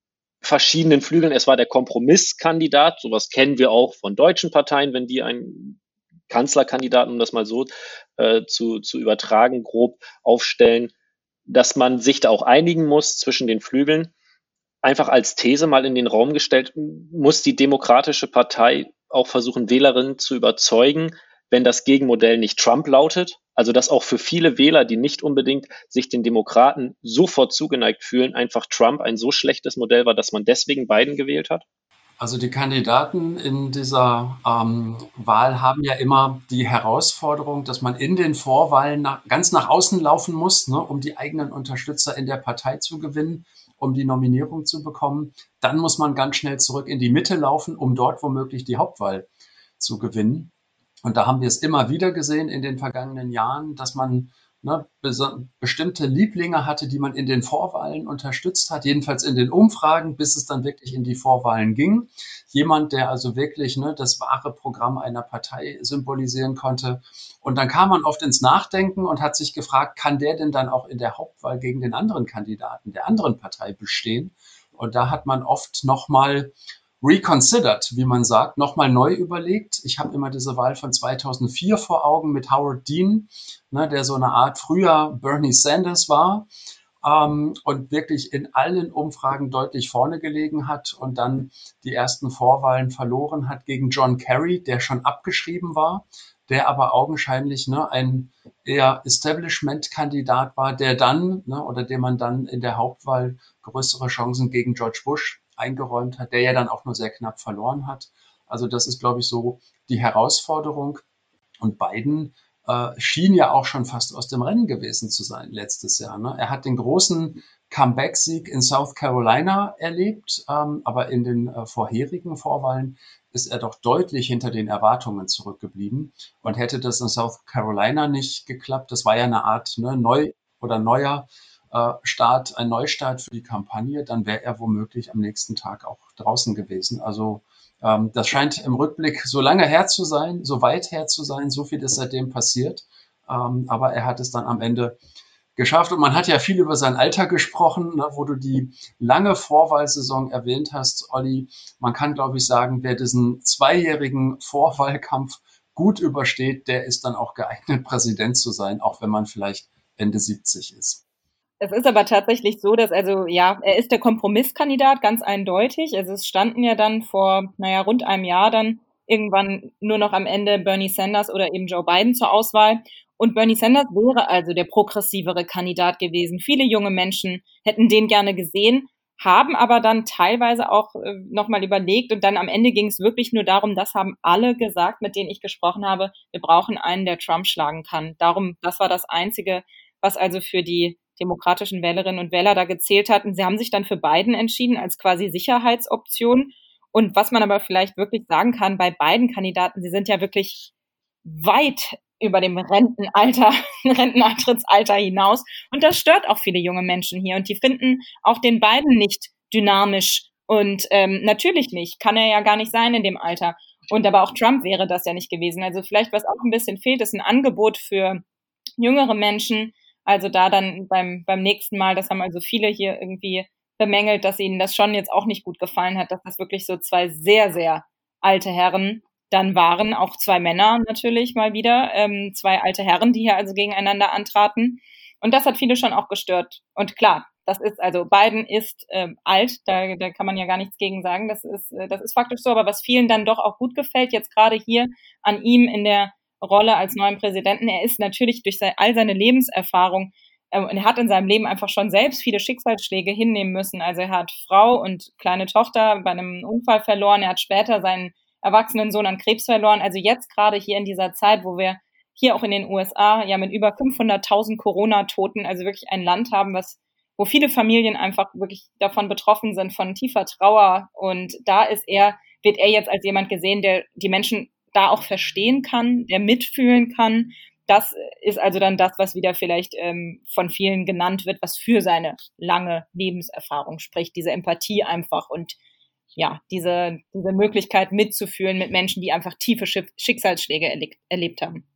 verschiedenen Flügeln. Es war der Kompromisskandidat. Sowas kennen wir auch von deutschen Parteien, wenn die einen Kanzlerkandidaten, um das mal so äh, zu, zu übertragen, grob aufstellen, dass man sich da auch einigen muss zwischen den Flügeln. Einfach als These mal in den Raum gestellt, muss die Demokratische Partei auch versuchen, Wählerinnen zu überzeugen, wenn das Gegenmodell nicht Trump lautet. Also dass auch für viele Wähler, die nicht unbedingt sich den Demokraten sofort zugeneigt fühlen, einfach Trump ein so schlechtes Modell war, dass man deswegen Biden gewählt hat? Also die Kandidaten in dieser ähm, Wahl haben ja immer die Herausforderung, dass man in den Vorwahlen nach, ganz nach außen laufen muss, ne, um die eigenen Unterstützer in der Partei zu gewinnen, um die Nominierung zu bekommen. Dann muss man ganz schnell zurück in die Mitte laufen, um dort womöglich die Hauptwahl zu gewinnen. Und da haben wir es immer wieder gesehen in den vergangenen Jahren, dass man ne, bestimmte Lieblinge hatte, die man in den Vorwahlen unterstützt hat, jedenfalls in den Umfragen, bis es dann wirklich in die Vorwahlen ging. Jemand, der also wirklich ne, das wahre Programm einer Partei symbolisieren konnte. Und dann kam man oft ins Nachdenken und hat sich gefragt, kann der denn dann auch in der Hauptwahl gegen den anderen Kandidaten der anderen Partei bestehen? Und da hat man oft nochmal reconsidered, wie man sagt, nochmal neu überlegt. Ich habe immer diese Wahl von 2004 vor Augen mit Howard Dean, ne, der so eine Art früher Bernie Sanders war ähm, und wirklich in allen Umfragen deutlich vorne gelegen hat und dann die ersten Vorwahlen verloren hat gegen John Kerry, der schon abgeschrieben war, der aber augenscheinlich ne, ein eher Establishment-Kandidat war, der dann ne, oder dem man dann in der Hauptwahl größere Chancen gegen George Bush eingeräumt hat, der ja dann auch nur sehr knapp verloren hat. Also das ist, glaube ich, so die Herausforderung. Und Biden äh, schien ja auch schon fast aus dem Rennen gewesen zu sein letztes Jahr. Ne? Er hat den großen Comeback-Sieg in South Carolina erlebt, ähm, aber in den äh, vorherigen Vorwahlen ist er doch deutlich hinter den Erwartungen zurückgeblieben. Und hätte das in South Carolina nicht geklappt, das war ja eine Art ne, neu oder neuer Start, ein Neustart für die Kampagne, dann wäre er womöglich am nächsten Tag auch draußen gewesen. Also Ähm, das scheint im Rückblick so lange her zu sein, so weit her zu sein, so viel ist seitdem passiert. Ähm, aber er hat es dann am Ende geschafft. Und man hat ja viel über sein Alter gesprochen, ne, wo du die lange Vorwahlsaison erwähnt hast, Olli. Man kann, glaube ich, sagen, wer diesen zweijährigen Vorwahlkampf gut übersteht, der ist dann auch geeignet, Präsident zu sein, auch wenn man vielleicht Ende 70 ist. Es ist aber tatsächlich so, dass also, ja, er ist der Kompromisskandidat, ganz eindeutig. Also es standen ja dann vor, naja, rund einem Jahr dann irgendwann nur noch am Ende Bernie Sanders oder eben Joe Biden zur Auswahl. Und Bernie Sanders wäre also der progressivere Kandidat gewesen. Viele junge Menschen hätten den gerne gesehen, haben aber dann teilweise auch äh, nochmal überlegt und dann am Ende ging es wirklich nur darum, das haben alle gesagt, mit denen ich gesprochen habe, wir brauchen einen, der Trump schlagen kann. Darum, das war das Einzige, was also für die demokratischen Wählerinnen und Wähler da gezählt hatten. Sie haben sich dann für Biden entschieden als quasi Sicherheitsoption. Und was man aber vielleicht wirklich sagen kann bei beiden Kandidaten, sie sind ja wirklich weit über dem Rentenalter, Renteneintrittsalter hinaus. Und das stört auch viele junge Menschen hier. Und die finden auch den beiden nicht dynamisch. Und ähm, natürlich nicht. Kann er ja gar nicht sein in dem Alter. Und aber auch Trump wäre das ja nicht gewesen. Also vielleicht, was auch ein bisschen fehlt, ist ein Angebot für jüngere Menschen. Also da dann beim, beim nächsten Mal, das haben also viele hier irgendwie bemängelt, dass ihnen das schon jetzt auch nicht gut gefallen hat, dass das wirklich so zwei sehr, sehr alte Herren dann waren auch zwei Männer natürlich mal wieder, ähm, zwei alte Herren, die hier also gegeneinander antraten. Und das hat viele schon auch gestört. Und klar, das ist also Biden ist äh, alt, da, da kann man ja gar nichts gegen sagen. Das ist äh, das ist faktisch so. Aber was vielen dann doch auch gut gefällt, jetzt gerade hier an ihm in der Rolle als neuen Präsidenten, er ist natürlich durch sein, all seine Lebenserfahrung äh, und er hat in seinem Leben einfach schon selbst viele Schicksalsschläge hinnehmen müssen. Also er hat Frau und kleine Tochter bei einem Unfall verloren. Er hat später seinen erwachsenen Sohn an Krebs verloren. Also jetzt gerade hier in dieser Zeit, wo wir hier auch in den USA ja mit über 500.000 Corona-Toten, also wirklich ein Land haben, was wo viele Familien einfach wirklich davon betroffen sind, von tiefer Trauer. Und da ist er, wird er jetzt als jemand gesehen, der die Menschen da auch verstehen kann, der mitfühlen kann. Das ist also dann das, was wieder vielleicht ähm, von vielen genannt wird, was für seine lange Lebenserfahrung spricht, diese Empathie einfach und ja, diese, diese Möglichkeit mitzufühlen mit Menschen, die einfach tiefe Schicksalsschläge erlebt, erlebt haben.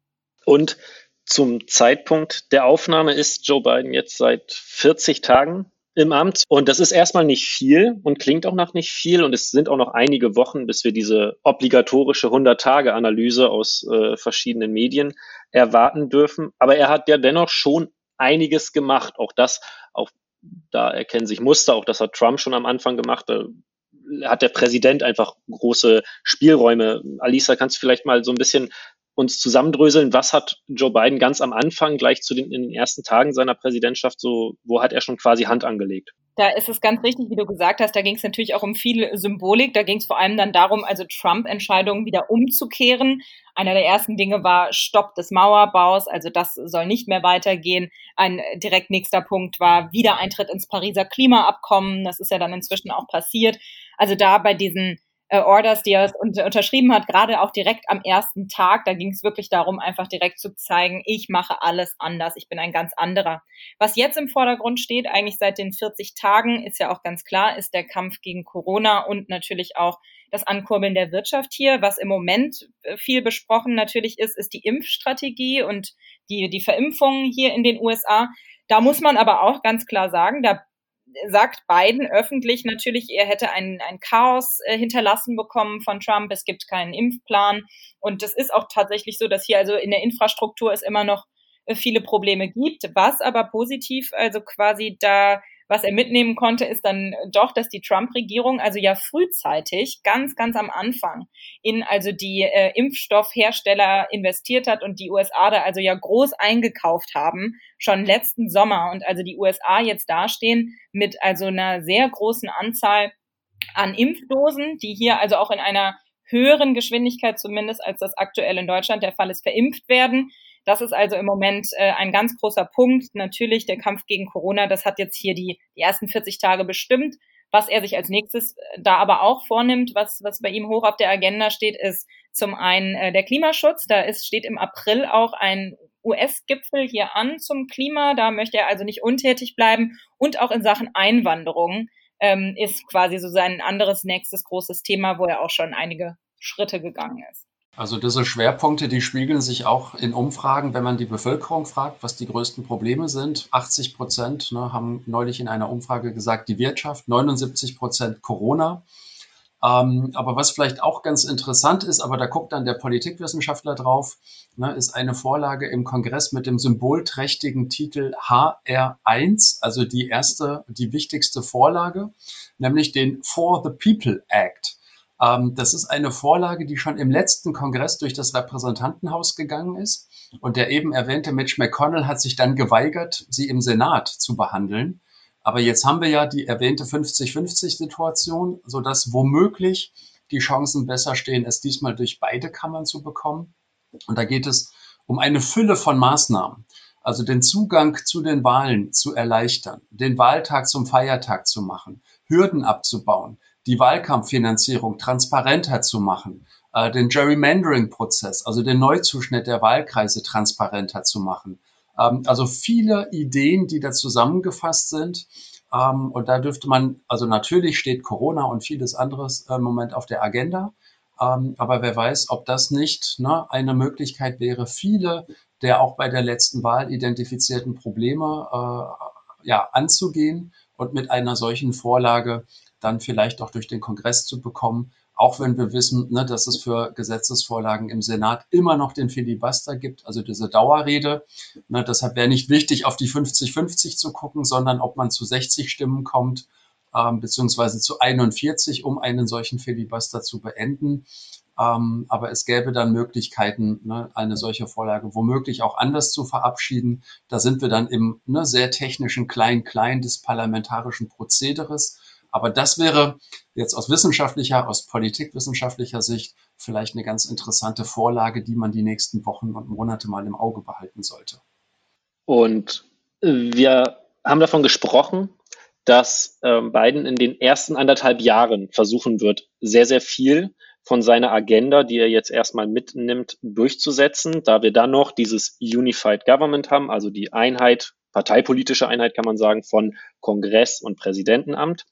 Und zum Zeitpunkt der Aufnahme ist Joe Biden jetzt seit 40 Tagen im Amt. Und das ist erstmal nicht viel und klingt auch nach nicht viel. Und es sind auch noch einige Wochen, bis wir diese obligatorische 100-Tage-Analyse aus äh, verschiedenen Medien erwarten dürfen. Aber er hat ja dennoch schon einiges gemacht. Auch das, auch da erkennen sich Muster. Auch das hat Trump schon am Anfang gemacht. Da hat der Präsident einfach große Spielräume. Alisa, kannst du vielleicht mal so ein bisschen uns zusammendröseln, was hat Joe Biden ganz am Anfang, gleich zu den, in den ersten Tagen seiner Präsidentschaft, so, wo hat er schon quasi Hand angelegt? Da ist es ganz richtig, wie du gesagt hast, da ging es natürlich auch um viel Symbolik. Da ging es vor allem dann darum, also Trump-Entscheidungen wieder umzukehren. Einer der ersten Dinge war Stopp des Mauerbaus, also das soll nicht mehr weitergehen. Ein direkt nächster Punkt war Wiedereintritt ins Pariser Klimaabkommen. Das ist ja dann inzwischen auch passiert. Also da bei diesen äh, Orders, die er unterschrieben hat, gerade auch direkt am ersten Tag. Da ging es wirklich darum, einfach direkt zu zeigen, ich mache alles anders, ich bin ein ganz anderer. Was jetzt im Vordergrund steht, eigentlich seit den 40 Tagen, ist ja auch ganz klar, ist der Kampf gegen Corona und natürlich auch das Ankurbeln der Wirtschaft hier. Was im Moment äh, viel besprochen natürlich ist, ist die Impfstrategie und die, die Verimpfungen hier in den USA. Da muss man aber auch ganz klar sagen, da sagt Biden öffentlich natürlich, er hätte ein, ein Chaos äh, hinterlassen bekommen von Trump. Es gibt keinen Impfplan. Und es ist auch tatsächlich so, dass hier also in der Infrastruktur es immer noch äh, viele Probleme gibt. Was aber positiv, also quasi da was er mitnehmen konnte, ist dann doch, dass die Trump-Regierung also ja frühzeitig, ganz, ganz am Anfang, in also die äh, Impfstoffhersteller investiert hat und die USA da also ja groß eingekauft haben, schon letzten Sommer und also die USA jetzt dastehen mit also einer sehr großen Anzahl an Impfdosen, die hier also auch in einer höheren Geschwindigkeit zumindest als das aktuell in Deutschland der Fall ist, verimpft werden. Das ist also im Moment äh, ein ganz großer Punkt. Natürlich der Kampf gegen Corona, das hat jetzt hier die, die ersten 40 Tage bestimmt. Was er sich als nächstes äh, da aber auch vornimmt, was, was bei ihm hoch auf der Agenda steht, ist zum einen äh, der Klimaschutz. Da ist, steht im April auch ein US-Gipfel hier an zum Klima. Da möchte er also nicht untätig bleiben. Und auch in Sachen Einwanderung ähm, ist quasi so sein anderes nächstes großes Thema, wo er auch schon einige Schritte gegangen ist. Also diese Schwerpunkte, die spiegeln sich auch in Umfragen, wenn man die Bevölkerung fragt, was die größten Probleme sind. 80 Prozent ne, haben neulich in einer Umfrage gesagt, die Wirtschaft, 79 Prozent Corona. Ähm, aber was vielleicht auch ganz interessant ist, aber da guckt dann der Politikwissenschaftler drauf, ne, ist eine Vorlage im Kongress mit dem symbolträchtigen Titel HR1, also die erste, die wichtigste Vorlage, nämlich den For the People Act. Ähm, das ist eine Vorlage, die schon im letzten Kongress durch das Repräsentantenhaus gegangen ist. Und der eben erwähnte Mitch McConnell hat sich dann geweigert, sie im Senat zu behandeln. Aber jetzt haben wir ja die erwähnte 50-50-Situation, sodass womöglich die Chancen besser stehen, es diesmal durch beide Kammern zu bekommen. Und da geht es um eine Fülle von Maßnahmen. Also den Zugang zu den Wahlen zu erleichtern, den Wahltag zum Feiertag zu machen, Hürden abzubauen, die Wahlkampffinanzierung transparenter zu machen, äh, den Gerrymandering-Prozess, also den Neuzuschnitt der Wahlkreise transparenter zu machen. Ähm, also viele Ideen, die da zusammengefasst sind. Ähm, und da dürfte man, also natürlich steht Corona und vieles anderes äh, im Moment auf der Agenda. Ähm, aber wer weiß, ob das nicht ne, eine Möglichkeit wäre, viele der auch bei der letzten Wahl identifizierten Probleme äh, ja, anzugehen und mit einer solchen Vorlage dann vielleicht auch durch den Kongress zu bekommen, auch wenn wir wissen, ne, dass es für Gesetzesvorlagen im Senat immer noch den Filibuster gibt, also diese Dauerrede. Ne, deshalb wäre nicht wichtig, auf die 50-50 zu gucken, sondern ob man zu 60 Stimmen kommt, ähm, beziehungsweise zu 41, um einen solchen Filibuster zu beenden. Ähm, aber es gäbe dann Möglichkeiten, ne, eine solche Vorlage womöglich auch anders zu verabschieden. Da sind wir dann im ne, sehr technischen Klein-Klein des parlamentarischen Prozederes. Aber das wäre jetzt aus wissenschaftlicher, aus politikwissenschaftlicher Sicht vielleicht eine ganz interessante Vorlage, die man die nächsten Wochen und Monate mal im Auge behalten sollte. Und wir haben davon gesprochen, dass äh, Biden in den ersten anderthalb Jahren versuchen wird, sehr, sehr viel von seiner Agenda, die er jetzt erstmal mitnimmt, durchzusetzen, da wir dann noch dieses Unified Government haben, also die Einheit, parteipolitische Einheit kann man sagen, von Kongress und Präsidentenamt.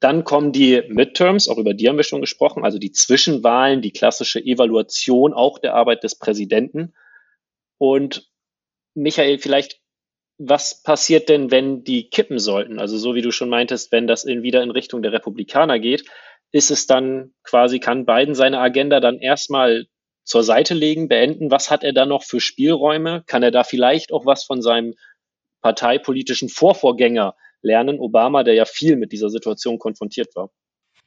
Dann kommen die Midterms, auch über die haben wir schon gesprochen, also die Zwischenwahlen, die klassische Evaluation auch der Arbeit des Präsidenten. Und Michael, vielleicht, was passiert denn, wenn die kippen sollten? Also so wie du schon meintest, wenn das in, wieder in Richtung der Republikaner geht, ist es dann quasi, kann Biden seine Agenda dann erstmal zur Seite legen, beenden? Was hat er dann noch für Spielräume? Kann er da vielleicht auch was von seinem parteipolitischen Vorvorgänger lernen. Obama, der ja viel mit dieser Situation konfrontiert war.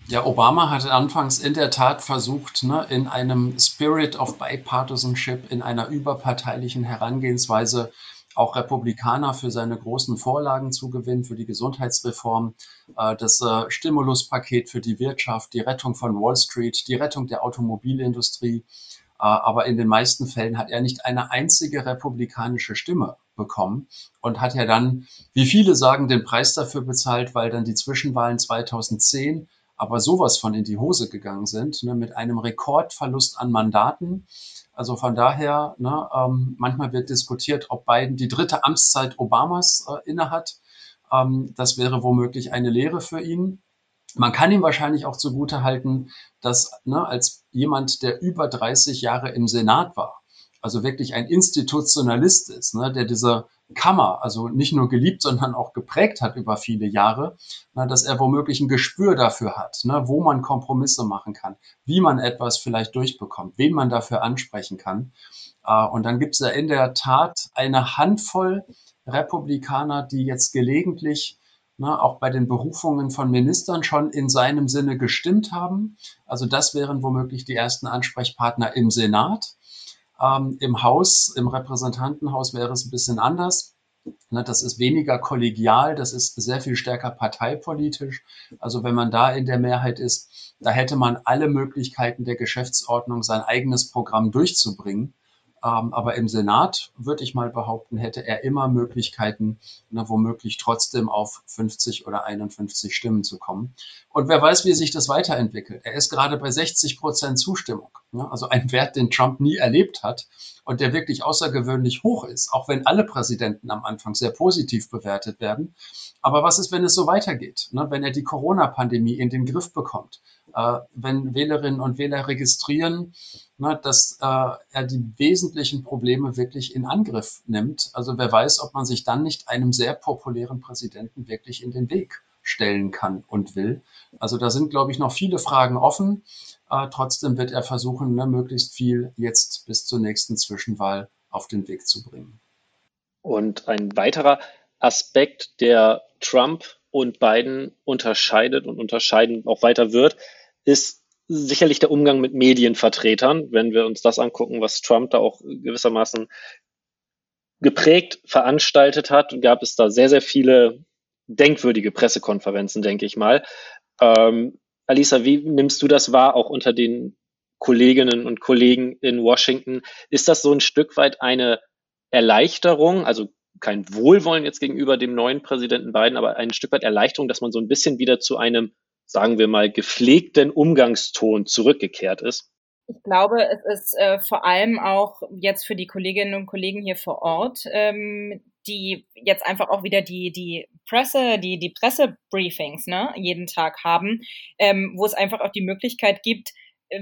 Ja, Obama hatte anfangs in der Tat versucht, ne, in einem Spirit of Bipartisanship, in einer überparteilichen Herangehensweise auch Republikaner für seine großen Vorlagen zu gewinnen, für die Gesundheitsreform, äh, das äh, Stimuluspaket für die Wirtschaft, die Rettung von Wall Street, die Rettung der Automobilindustrie. Äh, aber in den meisten Fällen hat er nicht eine einzige republikanische Stimme bekommen und hat ja dann, wie viele sagen, den Preis dafür bezahlt, weil dann die Zwischenwahlen 2010 aber sowas von in die Hose gegangen sind, ne, mit einem Rekordverlust an Mandaten. Also von daher, ne, ähm, manchmal wird diskutiert, ob Biden die dritte Amtszeit Obamas äh, innehat. Ähm, das wäre womöglich eine Lehre für ihn. Man kann ihm wahrscheinlich auch zugute halten, dass ne, als jemand, der über 30 Jahre im Senat war, also wirklich ein Institutionalist ist, ne, der diese Kammer, also nicht nur geliebt, sondern auch geprägt hat über viele Jahre, ne, dass er womöglich ein Gespür dafür hat, ne, wo man Kompromisse machen kann, wie man etwas vielleicht durchbekommt, wen man dafür ansprechen kann. Äh, und dann gibt es ja in der Tat eine Handvoll Republikaner, die jetzt gelegentlich ne, auch bei den Berufungen von Ministern schon in seinem Sinne gestimmt haben. Also das wären womöglich die ersten Ansprechpartner im Senat. Ähm, Im Haus, im Repräsentantenhaus wäre es ein bisschen anders. Ne, das ist weniger kollegial, das ist sehr viel stärker parteipolitisch. Also wenn man da in der Mehrheit ist, da hätte man alle Möglichkeiten der Geschäftsordnung, sein eigenes Programm durchzubringen. Ähm, aber im Senat, würde ich mal behaupten, hätte er immer Möglichkeiten, na, womöglich trotzdem auf 50 oder 51 Stimmen zu kommen. Und wer weiß, wie sich das weiterentwickelt. Er ist gerade bei 60 Prozent Zustimmung. Ne? Also ein Wert, den Trump nie erlebt hat und der wirklich außergewöhnlich hoch ist, auch wenn alle Präsidenten am Anfang sehr positiv bewertet werden. Aber was ist, wenn es so weitergeht? Ne? Wenn er die Corona-Pandemie in den Griff bekommt? Äh, wenn Wählerinnen und Wähler registrieren, ne, dass äh, er die wesentlichen Probleme wirklich in Angriff nimmt. Also wer weiß, ob man sich dann nicht einem sehr populären Präsidenten wirklich in den Weg stellen kann und will. Also da sind, glaube ich, noch viele Fragen offen. Äh, trotzdem wird er versuchen, ne, möglichst viel jetzt bis zur nächsten Zwischenwahl auf den Weg zu bringen. Und ein weiterer Aspekt, der Trump und Biden unterscheidet und unterscheiden auch weiter wird, ist sicherlich der Umgang mit Medienvertretern, wenn wir uns das angucken, was Trump da auch gewissermaßen geprägt veranstaltet hat, gab es da sehr, sehr viele denkwürdige Pressekonferenzen, denke ich mal. Ähm, Alisa, wie nimmst du das wahr, auch unter den Kolleginnen und Kollegen in Washington? Ist das so ein Stück weit eine Erleichterung, also kein Wohlwollen jetzt gegenüber dem neuen Präsidenten Biden, aber ein Stück weit Erleichterung, dass man so ein bisschen wieder zu einem sagen wir mal, gepflegten Umgangston zurückgekehrt ist? Ich glaube, es ist äh, vor allem auch jetzt für die Kolleginnen und Kollegen hier vor Ort, ähm, die jetzt einfach auch wieder die, die Presse, die, die Pressebriefings ne, jeden Tag haben, ähm, wo es einfach auch die Möglichkeit gibt,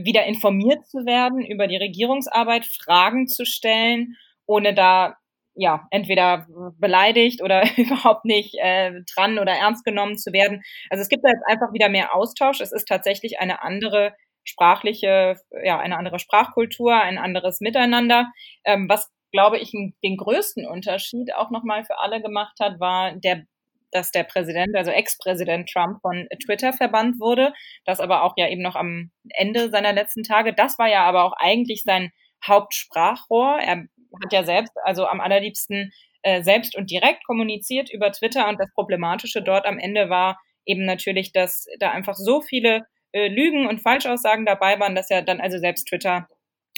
wieder informiert zu werden über die Regierungsarbeit, Fragen zu stellen, ohne da ja, entweder beleidigt oder überhaupt nicht äh, dran oder ernst genommen zu werden. Also es gibt da jetzt einfach wieder mehr Austausch. Es ist tatsächlich eine andere sprachliche, ja, eine andere Sprachkultur, ein anderes Miteinander. Ähm, was, glaube ich, den größten Unterschied auch nochmal für alle gemacht hat, war der dass der Präsident, also Ex-Präsident Trump von Twitter verbannt wurde, das aber auch ja eben noch am Ende seiner letzten Tage. Das war ja aber auch eigentlich sein Hauptsprachrohr. Er hat ja selbst, also am allerliebsten äh, selbst und direkt kommuniziert über Twitter und das Problematische dort am Ende war eben natürlich, dass da einfach so viele äh, Lügen und Falschaussagen dabei waren, dass er dann also selbst Twitter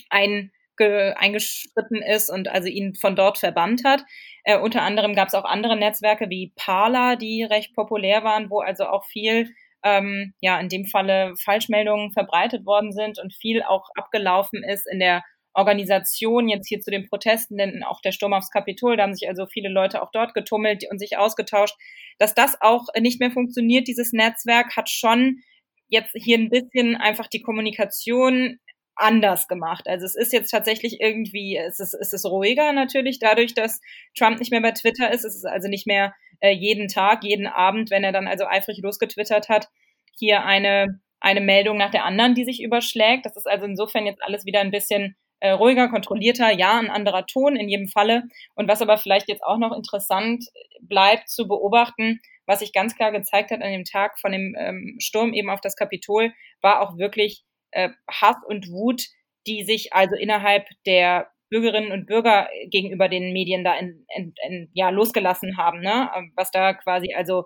ein eingeschritten ist und also ihn von dort verbannt hat. Äh, unter anderem gab es auch andere Netzwerke wie Parler, die recht populär waren, wo also auch viel, ähm, ja, in dem Falle Falschmeldungen verbreitet worden sind und viel auch abgelaufen ist in der Organisation jetzt hier zu den Protesten, denn auch der Sturm aufs Kapitol, da haben sich also viele Leute auch dort getummelt und sich ausgetauscht, dass das auch nicht mehr funktioniert. Dieses Netzwerk hat schon jetzt hier ein bisschen einfach die Kommunikation anders gemacht. Also es ist jetzt tatsächlich irgendwie, es ist, es ist ruhiger natürlich dadurch, dass Trump nicht mehr bei Twitter ist. Es ist also nicht mehr äh, jeden Tag, jeden Abend, wenn er dann also eifrig losgetwittert hat, hier eine, eine Meldung nach der anderen, die sich überschlägt. Das ist also insofern jetzt alles wieder ein bisschen äh, ruhiger, kontrollierter, ja, ein anderer Ton in jedem Falle. Und was aber vielleicht jetzt auch noch interessant bleibt zu beobachten, was sich ganz klar gezeigt hat an dem Tag von dem ähm, Sturm eben auf das Kapitol, war auch wirklich äh, Hass und Wut, die sich also innerhalb der Bürgerinnen und Bürger gegenüber den Medien da in, in, in, ja, losgelassen haben, ne? was da quasi also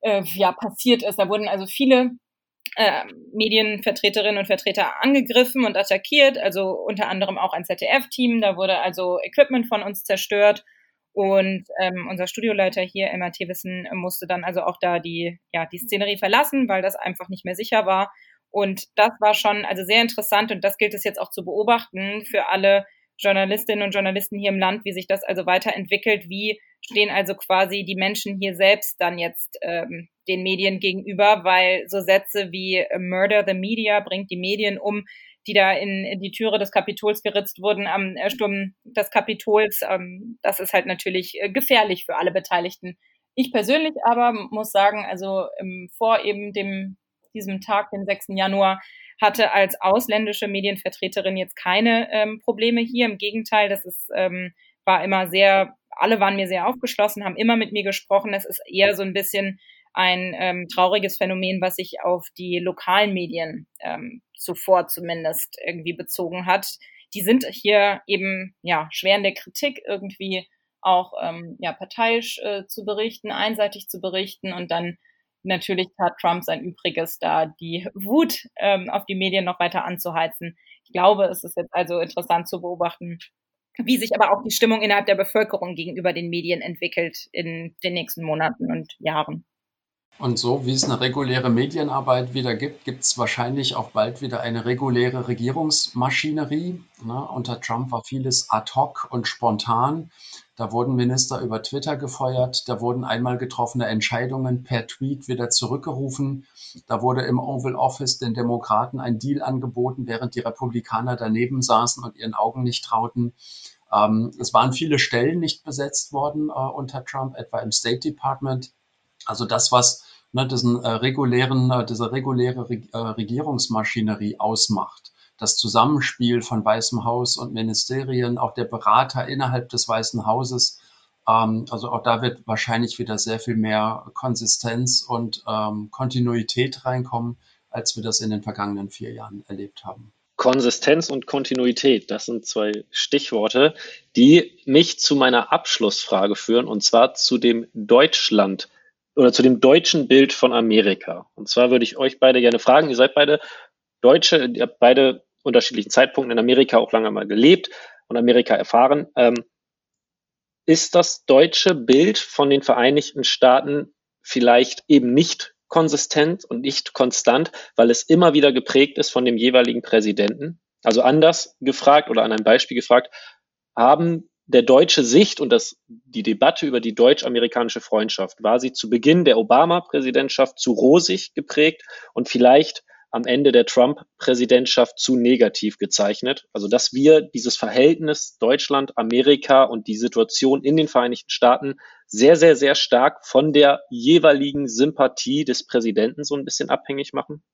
äh, ja passiert ist. Da wurden also viele äh, Medienvertreterinnen und Vertreter angegriffen und attackiert, also unter anderem auch ein ZDF-Team. Da wurde also Equipment von uns zerstört. Und ähm, unser Studioleiter hier, Emma Thewissen, musste dann also auch da die, ja, die Szenerie verlassen, weil das einfach nicht mehr sicher war. Und das war schon also sehr interessant und das gilt es jetzt auch zu beobachten für alle Journalistinnen und Journalisten hier im Land, wie sich das also weiterentwickelt, wie stehen also quasi die Menschen hier selbst dann jetzt ähm, den Medien gegenüber, weil so Sätze wie äh, Murder the Media bringt die Medien um, die da in, die Türe des Kapitols geritzt wurden am äh, Sturm des Kapitols, ähm, das ist halt natürlich äh, gefährlich für alle Beteiligten. Ich persönlich aber muss sagen, also ähm, vor eben dem diesem Tag, den 6. Januar, hatte als ausländische Medienvertreterin jetzt keine ähm, Probleme hier. Im Gegenteil, das ist, ähm, war immer sehr alle waren mir sehr aufgeschlossen, haben immer mit mir gesprochen. Es ist eher so ein bisschen ein ähm, trauriges Phänomen, was sich auf die lokalen Medien ähm, zuvor zumindest irgendwie bezogen hat. Die sind hier eben ja schwer in der Kritik irgendwie auch ähm, ja parteiisch äh, zu berichten, einseitig zu berichten und dann natürlich tat Trump sein Übriges, da die Wut ähm, auf die Medien noch weiter anzuheizen. Ich glaube, es ist jetzt also interessant zu beobachten, wie sich aber auch die Stimmung innerhalb der Bevölkerung gegenüber den Medien entwickelt in den nächsten Monaten und Jahren. Und so wie es eine reguläre Medienarbeit wieder gibt, gibt es wahrscheinlich auch bald wieder eine reguläre Regierungsmaschinerie. Ne? Unter Trump war vieles ad hoc und spontan. Da wurden Minister über Twitter gefeuert, da wurden einmal getroffene Entscheidungen per Tweet wieder zurückgerufen. Da wurde im Oval Office den Demokraten ein Deal angeboten, während die Republikaner daneben saßen und ihren Augen nicht trauten. Ähm, es waren viele Stellen nicht besetzt worden äh, unter Trump, etwa im State Department. Also das, was ne, diesen äh, regulären, äh, diese reguläre Re äh, Regierungsmaschinerie ausmacht. Das Zusammenspiel von Weißem Haus und Ministerien, auch der Berater innerhalb des Weißen Hauses. Ähm, also auch da wird wahrscheinlich wieder sehr viel mehr Konsistenz und ähm, Kontinuität reinkommen, als wir das in den vergangenen vier Jahren erlebt haben. Konsistenz und Kontinuität, das sind zwei Stichworte, die mich zu meiner Abschlussfrage führen, und zwar zu dem Deutschland oder zu dem deutschen Bild von Amerika. Und zwar würde ich euch beide gerne fragen, ihr seid beide Deutsche, ihr habt beide unterschiedlichen Zeitpunkten in Amerika auch lange mal gelebt und Amerika erfahren. Ähm, ist das deutsche Bild von den Vereinigten Staaten vielleicht eben nicht konsistent und nicht konstant, weil es immer wieder geprägt ist von dem jeweiligen Präsidenten? Also anders gefragt oder an einem Beispiel gefragt, haben der deutsche Sicht und das, die Debatte über die deutsch-amerikanische Freundschaft war sie zu Beginn der Obama-Präsidentschaft zu rosig geprägt und vielleicht am Ende der Trump-Präsidentschaft zu negativ gezeichnet. Also dass wir dieses Verhältnis Deutschland, Amerika und die Situation in den Vereinigten Staaten sehr, sehr, sehr stark von der jeweiligen Sympathie des Präsidenten so ein bisschen abhängig machen?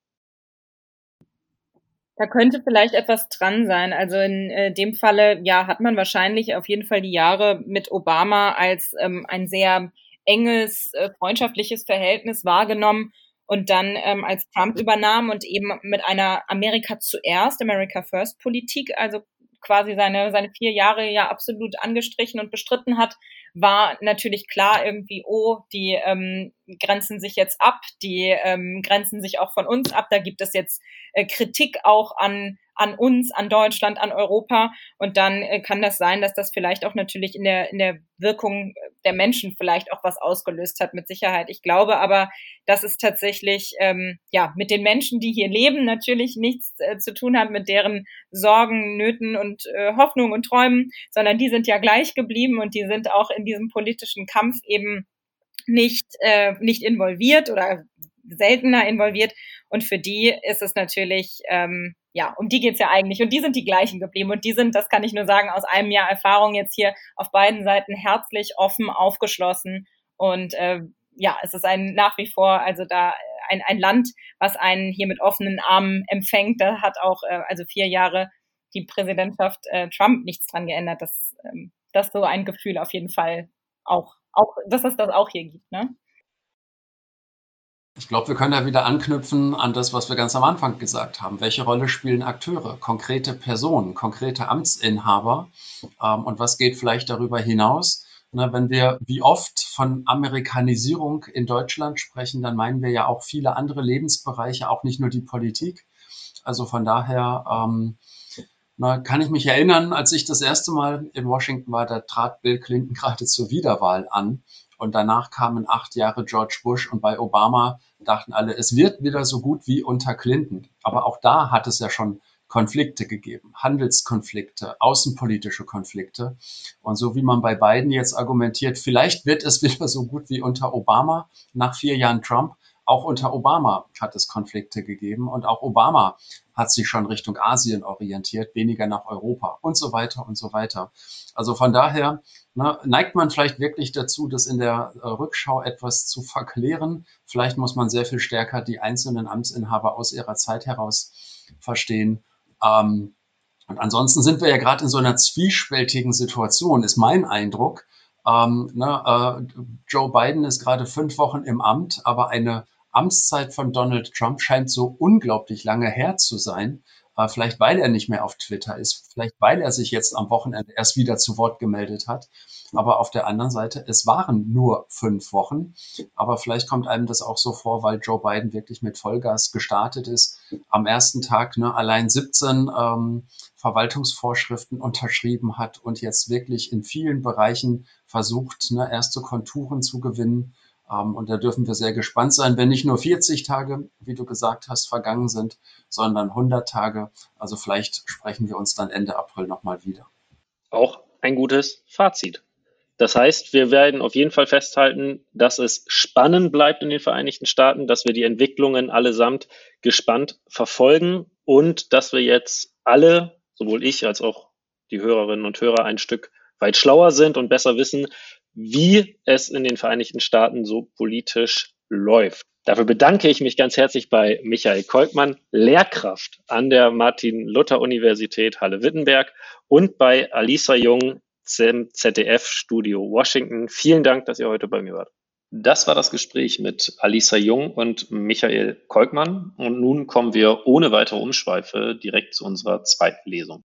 Da könnte vielleicht etwas dran sein. Also in äh, dem Falle, ja, hat man wahrscheinlich auf jeden Fall die Jahre mit Obama als ähm, ein sehr enges, äh, freundschaftliches Verhältnis wahrgenommen und dann ähm, als Trump übernahm und eben mit einer Amerika zuerst, America First Politik, also quasi seine, seine vier Jahre ja absolut angestrichen und bestritten hat, war natürlich klar irgendwie, oh, die ähm, grenzen sich jetzt ab, die ähm, grenzen sich auch von uns ab. Da gibt es jetzt äh, Kritik auch an an uns, an Deutschland, an Europa. Und dann äh, kann das sein, dass das vielleicht auch natürlich in der, in der Wirkung der Menschen vielleicht auch was ausgelöst hat, mit Sicherheit. Ich glaube aber, dass es tatsächlich ähm, ja mit den Menschen, die hier leben, natürlich nichts äh, zu tun hat mit deren Sorgen, Nöten und äh, Hoffnungen und Träumen, sondern die sind ja gleich geblieben und die sind auch in diesem politischen Kampf eben nicht, äh, nicht involviert oder seltener involviert. Und für die ist es natürlich, ähm, ja, um die geht's ja eigentlich. Und die sind die gleichen geblieben. Und die sind, das kann ich nur sagen, aus einem Jahr Erfahrung jetzt hier auf beiden Seiten herzlich, offen, aufgeschlossen. Und äh, ja, es ist ein nach wie vor, also da ein, ein Land, was einen hier mit offenen Armen empfängt. Da hat auch, äh, also vier Jahre die Präsidentschaft äh, Trump nichts dran geändert. dass ähm, das so ein Gefühl auf jeden Fall auch, auch, dass es das auch hier gibt, ne? Ich glaube, wir können da wieder anknüpfen an das, was wir ganz am Anfang gesagt haben. Welche Rolle spielen Akteure, konkrete Personen, konkrete Amtsinhaber? Ähm, und was geht vielleicht darüber hinaus? Na, wenn wir wie oft von Amerikanisierung in Deutschland sprechen, dann meinen wir ja auch viele andere Lebensbereiche, auch nicht nur die Politik. Also von daher ähm, na, kann ich mich erinnern, als ich das erste Mal in Washington war, da trat Bill Clinton gerade zur Wiederwahl an. Und danach kamen acht Jahre George Bush und bei Obama dachten alle, es wird wieder so gut wie unter Clinton. Aber auch da hat es ja schon Konflikte gegeben, Handelskonflikte, außenpolitische Konflikte. Und so wie man bei beiden jetzt argumentiert, vielleicht wird es wieder so gut wie unter Obama nach vier Jahren Trump. Auch unter Obama hat es Konflikte gegeben und auch Obama hat sich schon Richtung Asien orientiert, weniger nach Europa und so weiter und so weiter. Also von daher ne, neigt man vielleicht wirklich dazu, das in der äh, Rückschau etwas zu verklären. Vielleicht muss man sehr viel stärker die einzelnen Amtsinhaber aus ihrer Zeit heraus verstehen. Ähm, und ansonsten sind wir ja gerade in so einer zwiespältigen Situation, ist mein Eindruck. Ähm, ne, äh, Joe Biden ist gerade fünf Wochen im Amt, aber eine Amtszeit von Donald Trump scheint so unglaublich lange her zu sein, äh, vielleicht weil er nicht mehr auf Twitter ist, vielleicht weil er sich jetzt am Wochenende erst wieder zu Wort gemeldet hat. Aber auf der anderen Seite, es waren nur fünf Wochen. Aber vielleicht kommt einem das auch so vor, weil Joe Biden wirklich mit Vollgas gestartet ist. Am ersten Tag ne, allein 17 ähm, Verwaltungsvorschriften unterschrieben hat und jetzt wirklich in vielen Bereichen versucht, ne, erste Konturen zu gewinnen. Ähm, und da dürfen wir sehr gespannt sein, wenn nicht nur 40 Tage, wie du gesagt hast, vergangen sind, sondern 100 Tage. Also vielleicht sprechen wir uns dann Ende April nochmal wieder. Auch ein gutes Fazit. Das heißt, wir werden auf jeden Fall festhalten, dass es spannend bleibt in den Vereinigten Staaten, dass wir die Entwicklungen allesamt gespannt verfolgen und dass wir jetzt alle, sowohl ich als auch die Hörerinnen und Hörer, ein Stück weit schlauer sind und besser wissen, wie es in den Vereinigten Staaten so politisch läuft. Dafür bedanke ich mich ganz herzlich bei Michael Kolkmann, Lehrkraft an der Martin-Luther-Universität Halle-Wittenberg und bei Alisa Jung, ZDF Studio Washington. Vielen Dank, dass ihr heute bei mir wart. Das war das Gespräch mit Alisa Jung und Michael Kolkmann. Und nun kommen wir ohne weitere Umschweife direkt zu unserer zweiten Lesung.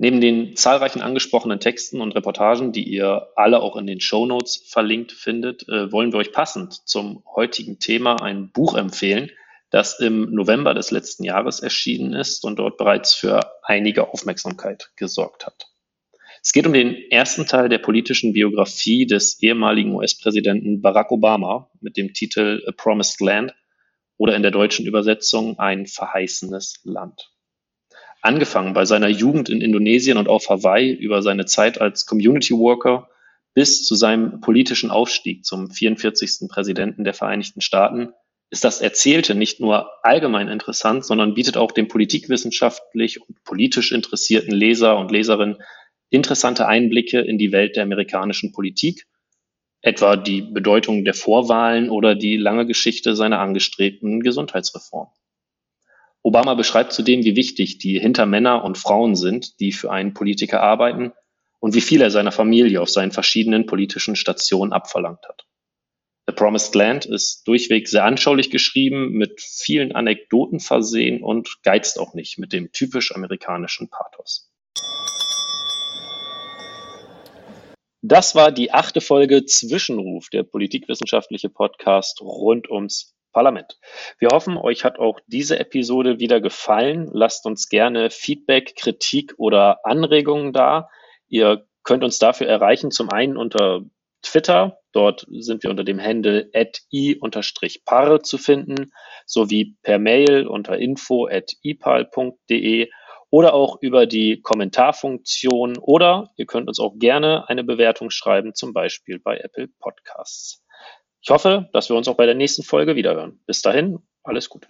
Neben den zahlreichen angesprochenen Texten und Reportagen, die ihr alle auch in den Show Notes verlinkt findet, äh, wollen wir euch passend zum heutigen Thema ein Buch empfehlen, das im November des letzten Jahres erschienen ist und dort bereits für einige Aufmerksamkeit gesorgt hat. Es geht um den ersten Teil der politischen Biografie des ehemaligen US-Präsidenten Barack Obama mit dem Titel A Promised Land oder in der deutschen Übersetzung ein verheißenes Land. Angefangen bei seiner Jugend in Indonesien und auf Hawaii über seine Zeit als Community Worker bis zu seinem politischen Aufstieg zum 44. Präsidenten der Vereinigten Staaten ist das Erzählte nicht nur allgemein interessant, sondern bietet auch dem politikwissenschaftlich und politisch interessierten Leser und Leserinnen interessante Einblicke in die Welt der amerikanischen Politik, etwa die Bedeutung der Vorwahlen oder die lange Geschichte seiner angestrebten Gesundheitsreform. Obama beschreibt zudem, wie wichtig die Hintermänner und Frauen sind, die für einen Politiker arbeiten und wie viel er seiner Familie auf seinen verschiedenen politischen Stationen abverlangt hat. The Promised Land ist durchweg sehr anschaulich geschrieben, mit vielen Anekdoten versehen und geizt auch nicht mit dem typisch amerikanischen Pathos. Das war die achte Folge Zwischenruf, der politikwissenschaftliche Podcast rund ums Parlament. Wir hoffen, euch hat auch diese Episode wieder gefallen. Lasst uns gerne Feedback, Kritik oder Anregungen da. Ihr könnt uns dafür erreichen, zum einen unter Twitter. Dort sind wir unter dem Handle i-par zu finden, sowie per Mail unter info.ipal.de oder auch über die Kommentarfunktion oder ihr könnt uns auch gerne eine Bewertung schreiben, zum Beispiel bei Apple Podcasts. Ich hoffe, dass wir uns auch bei der nächsten Folge wiederhören. Bis dahin, alles Gute.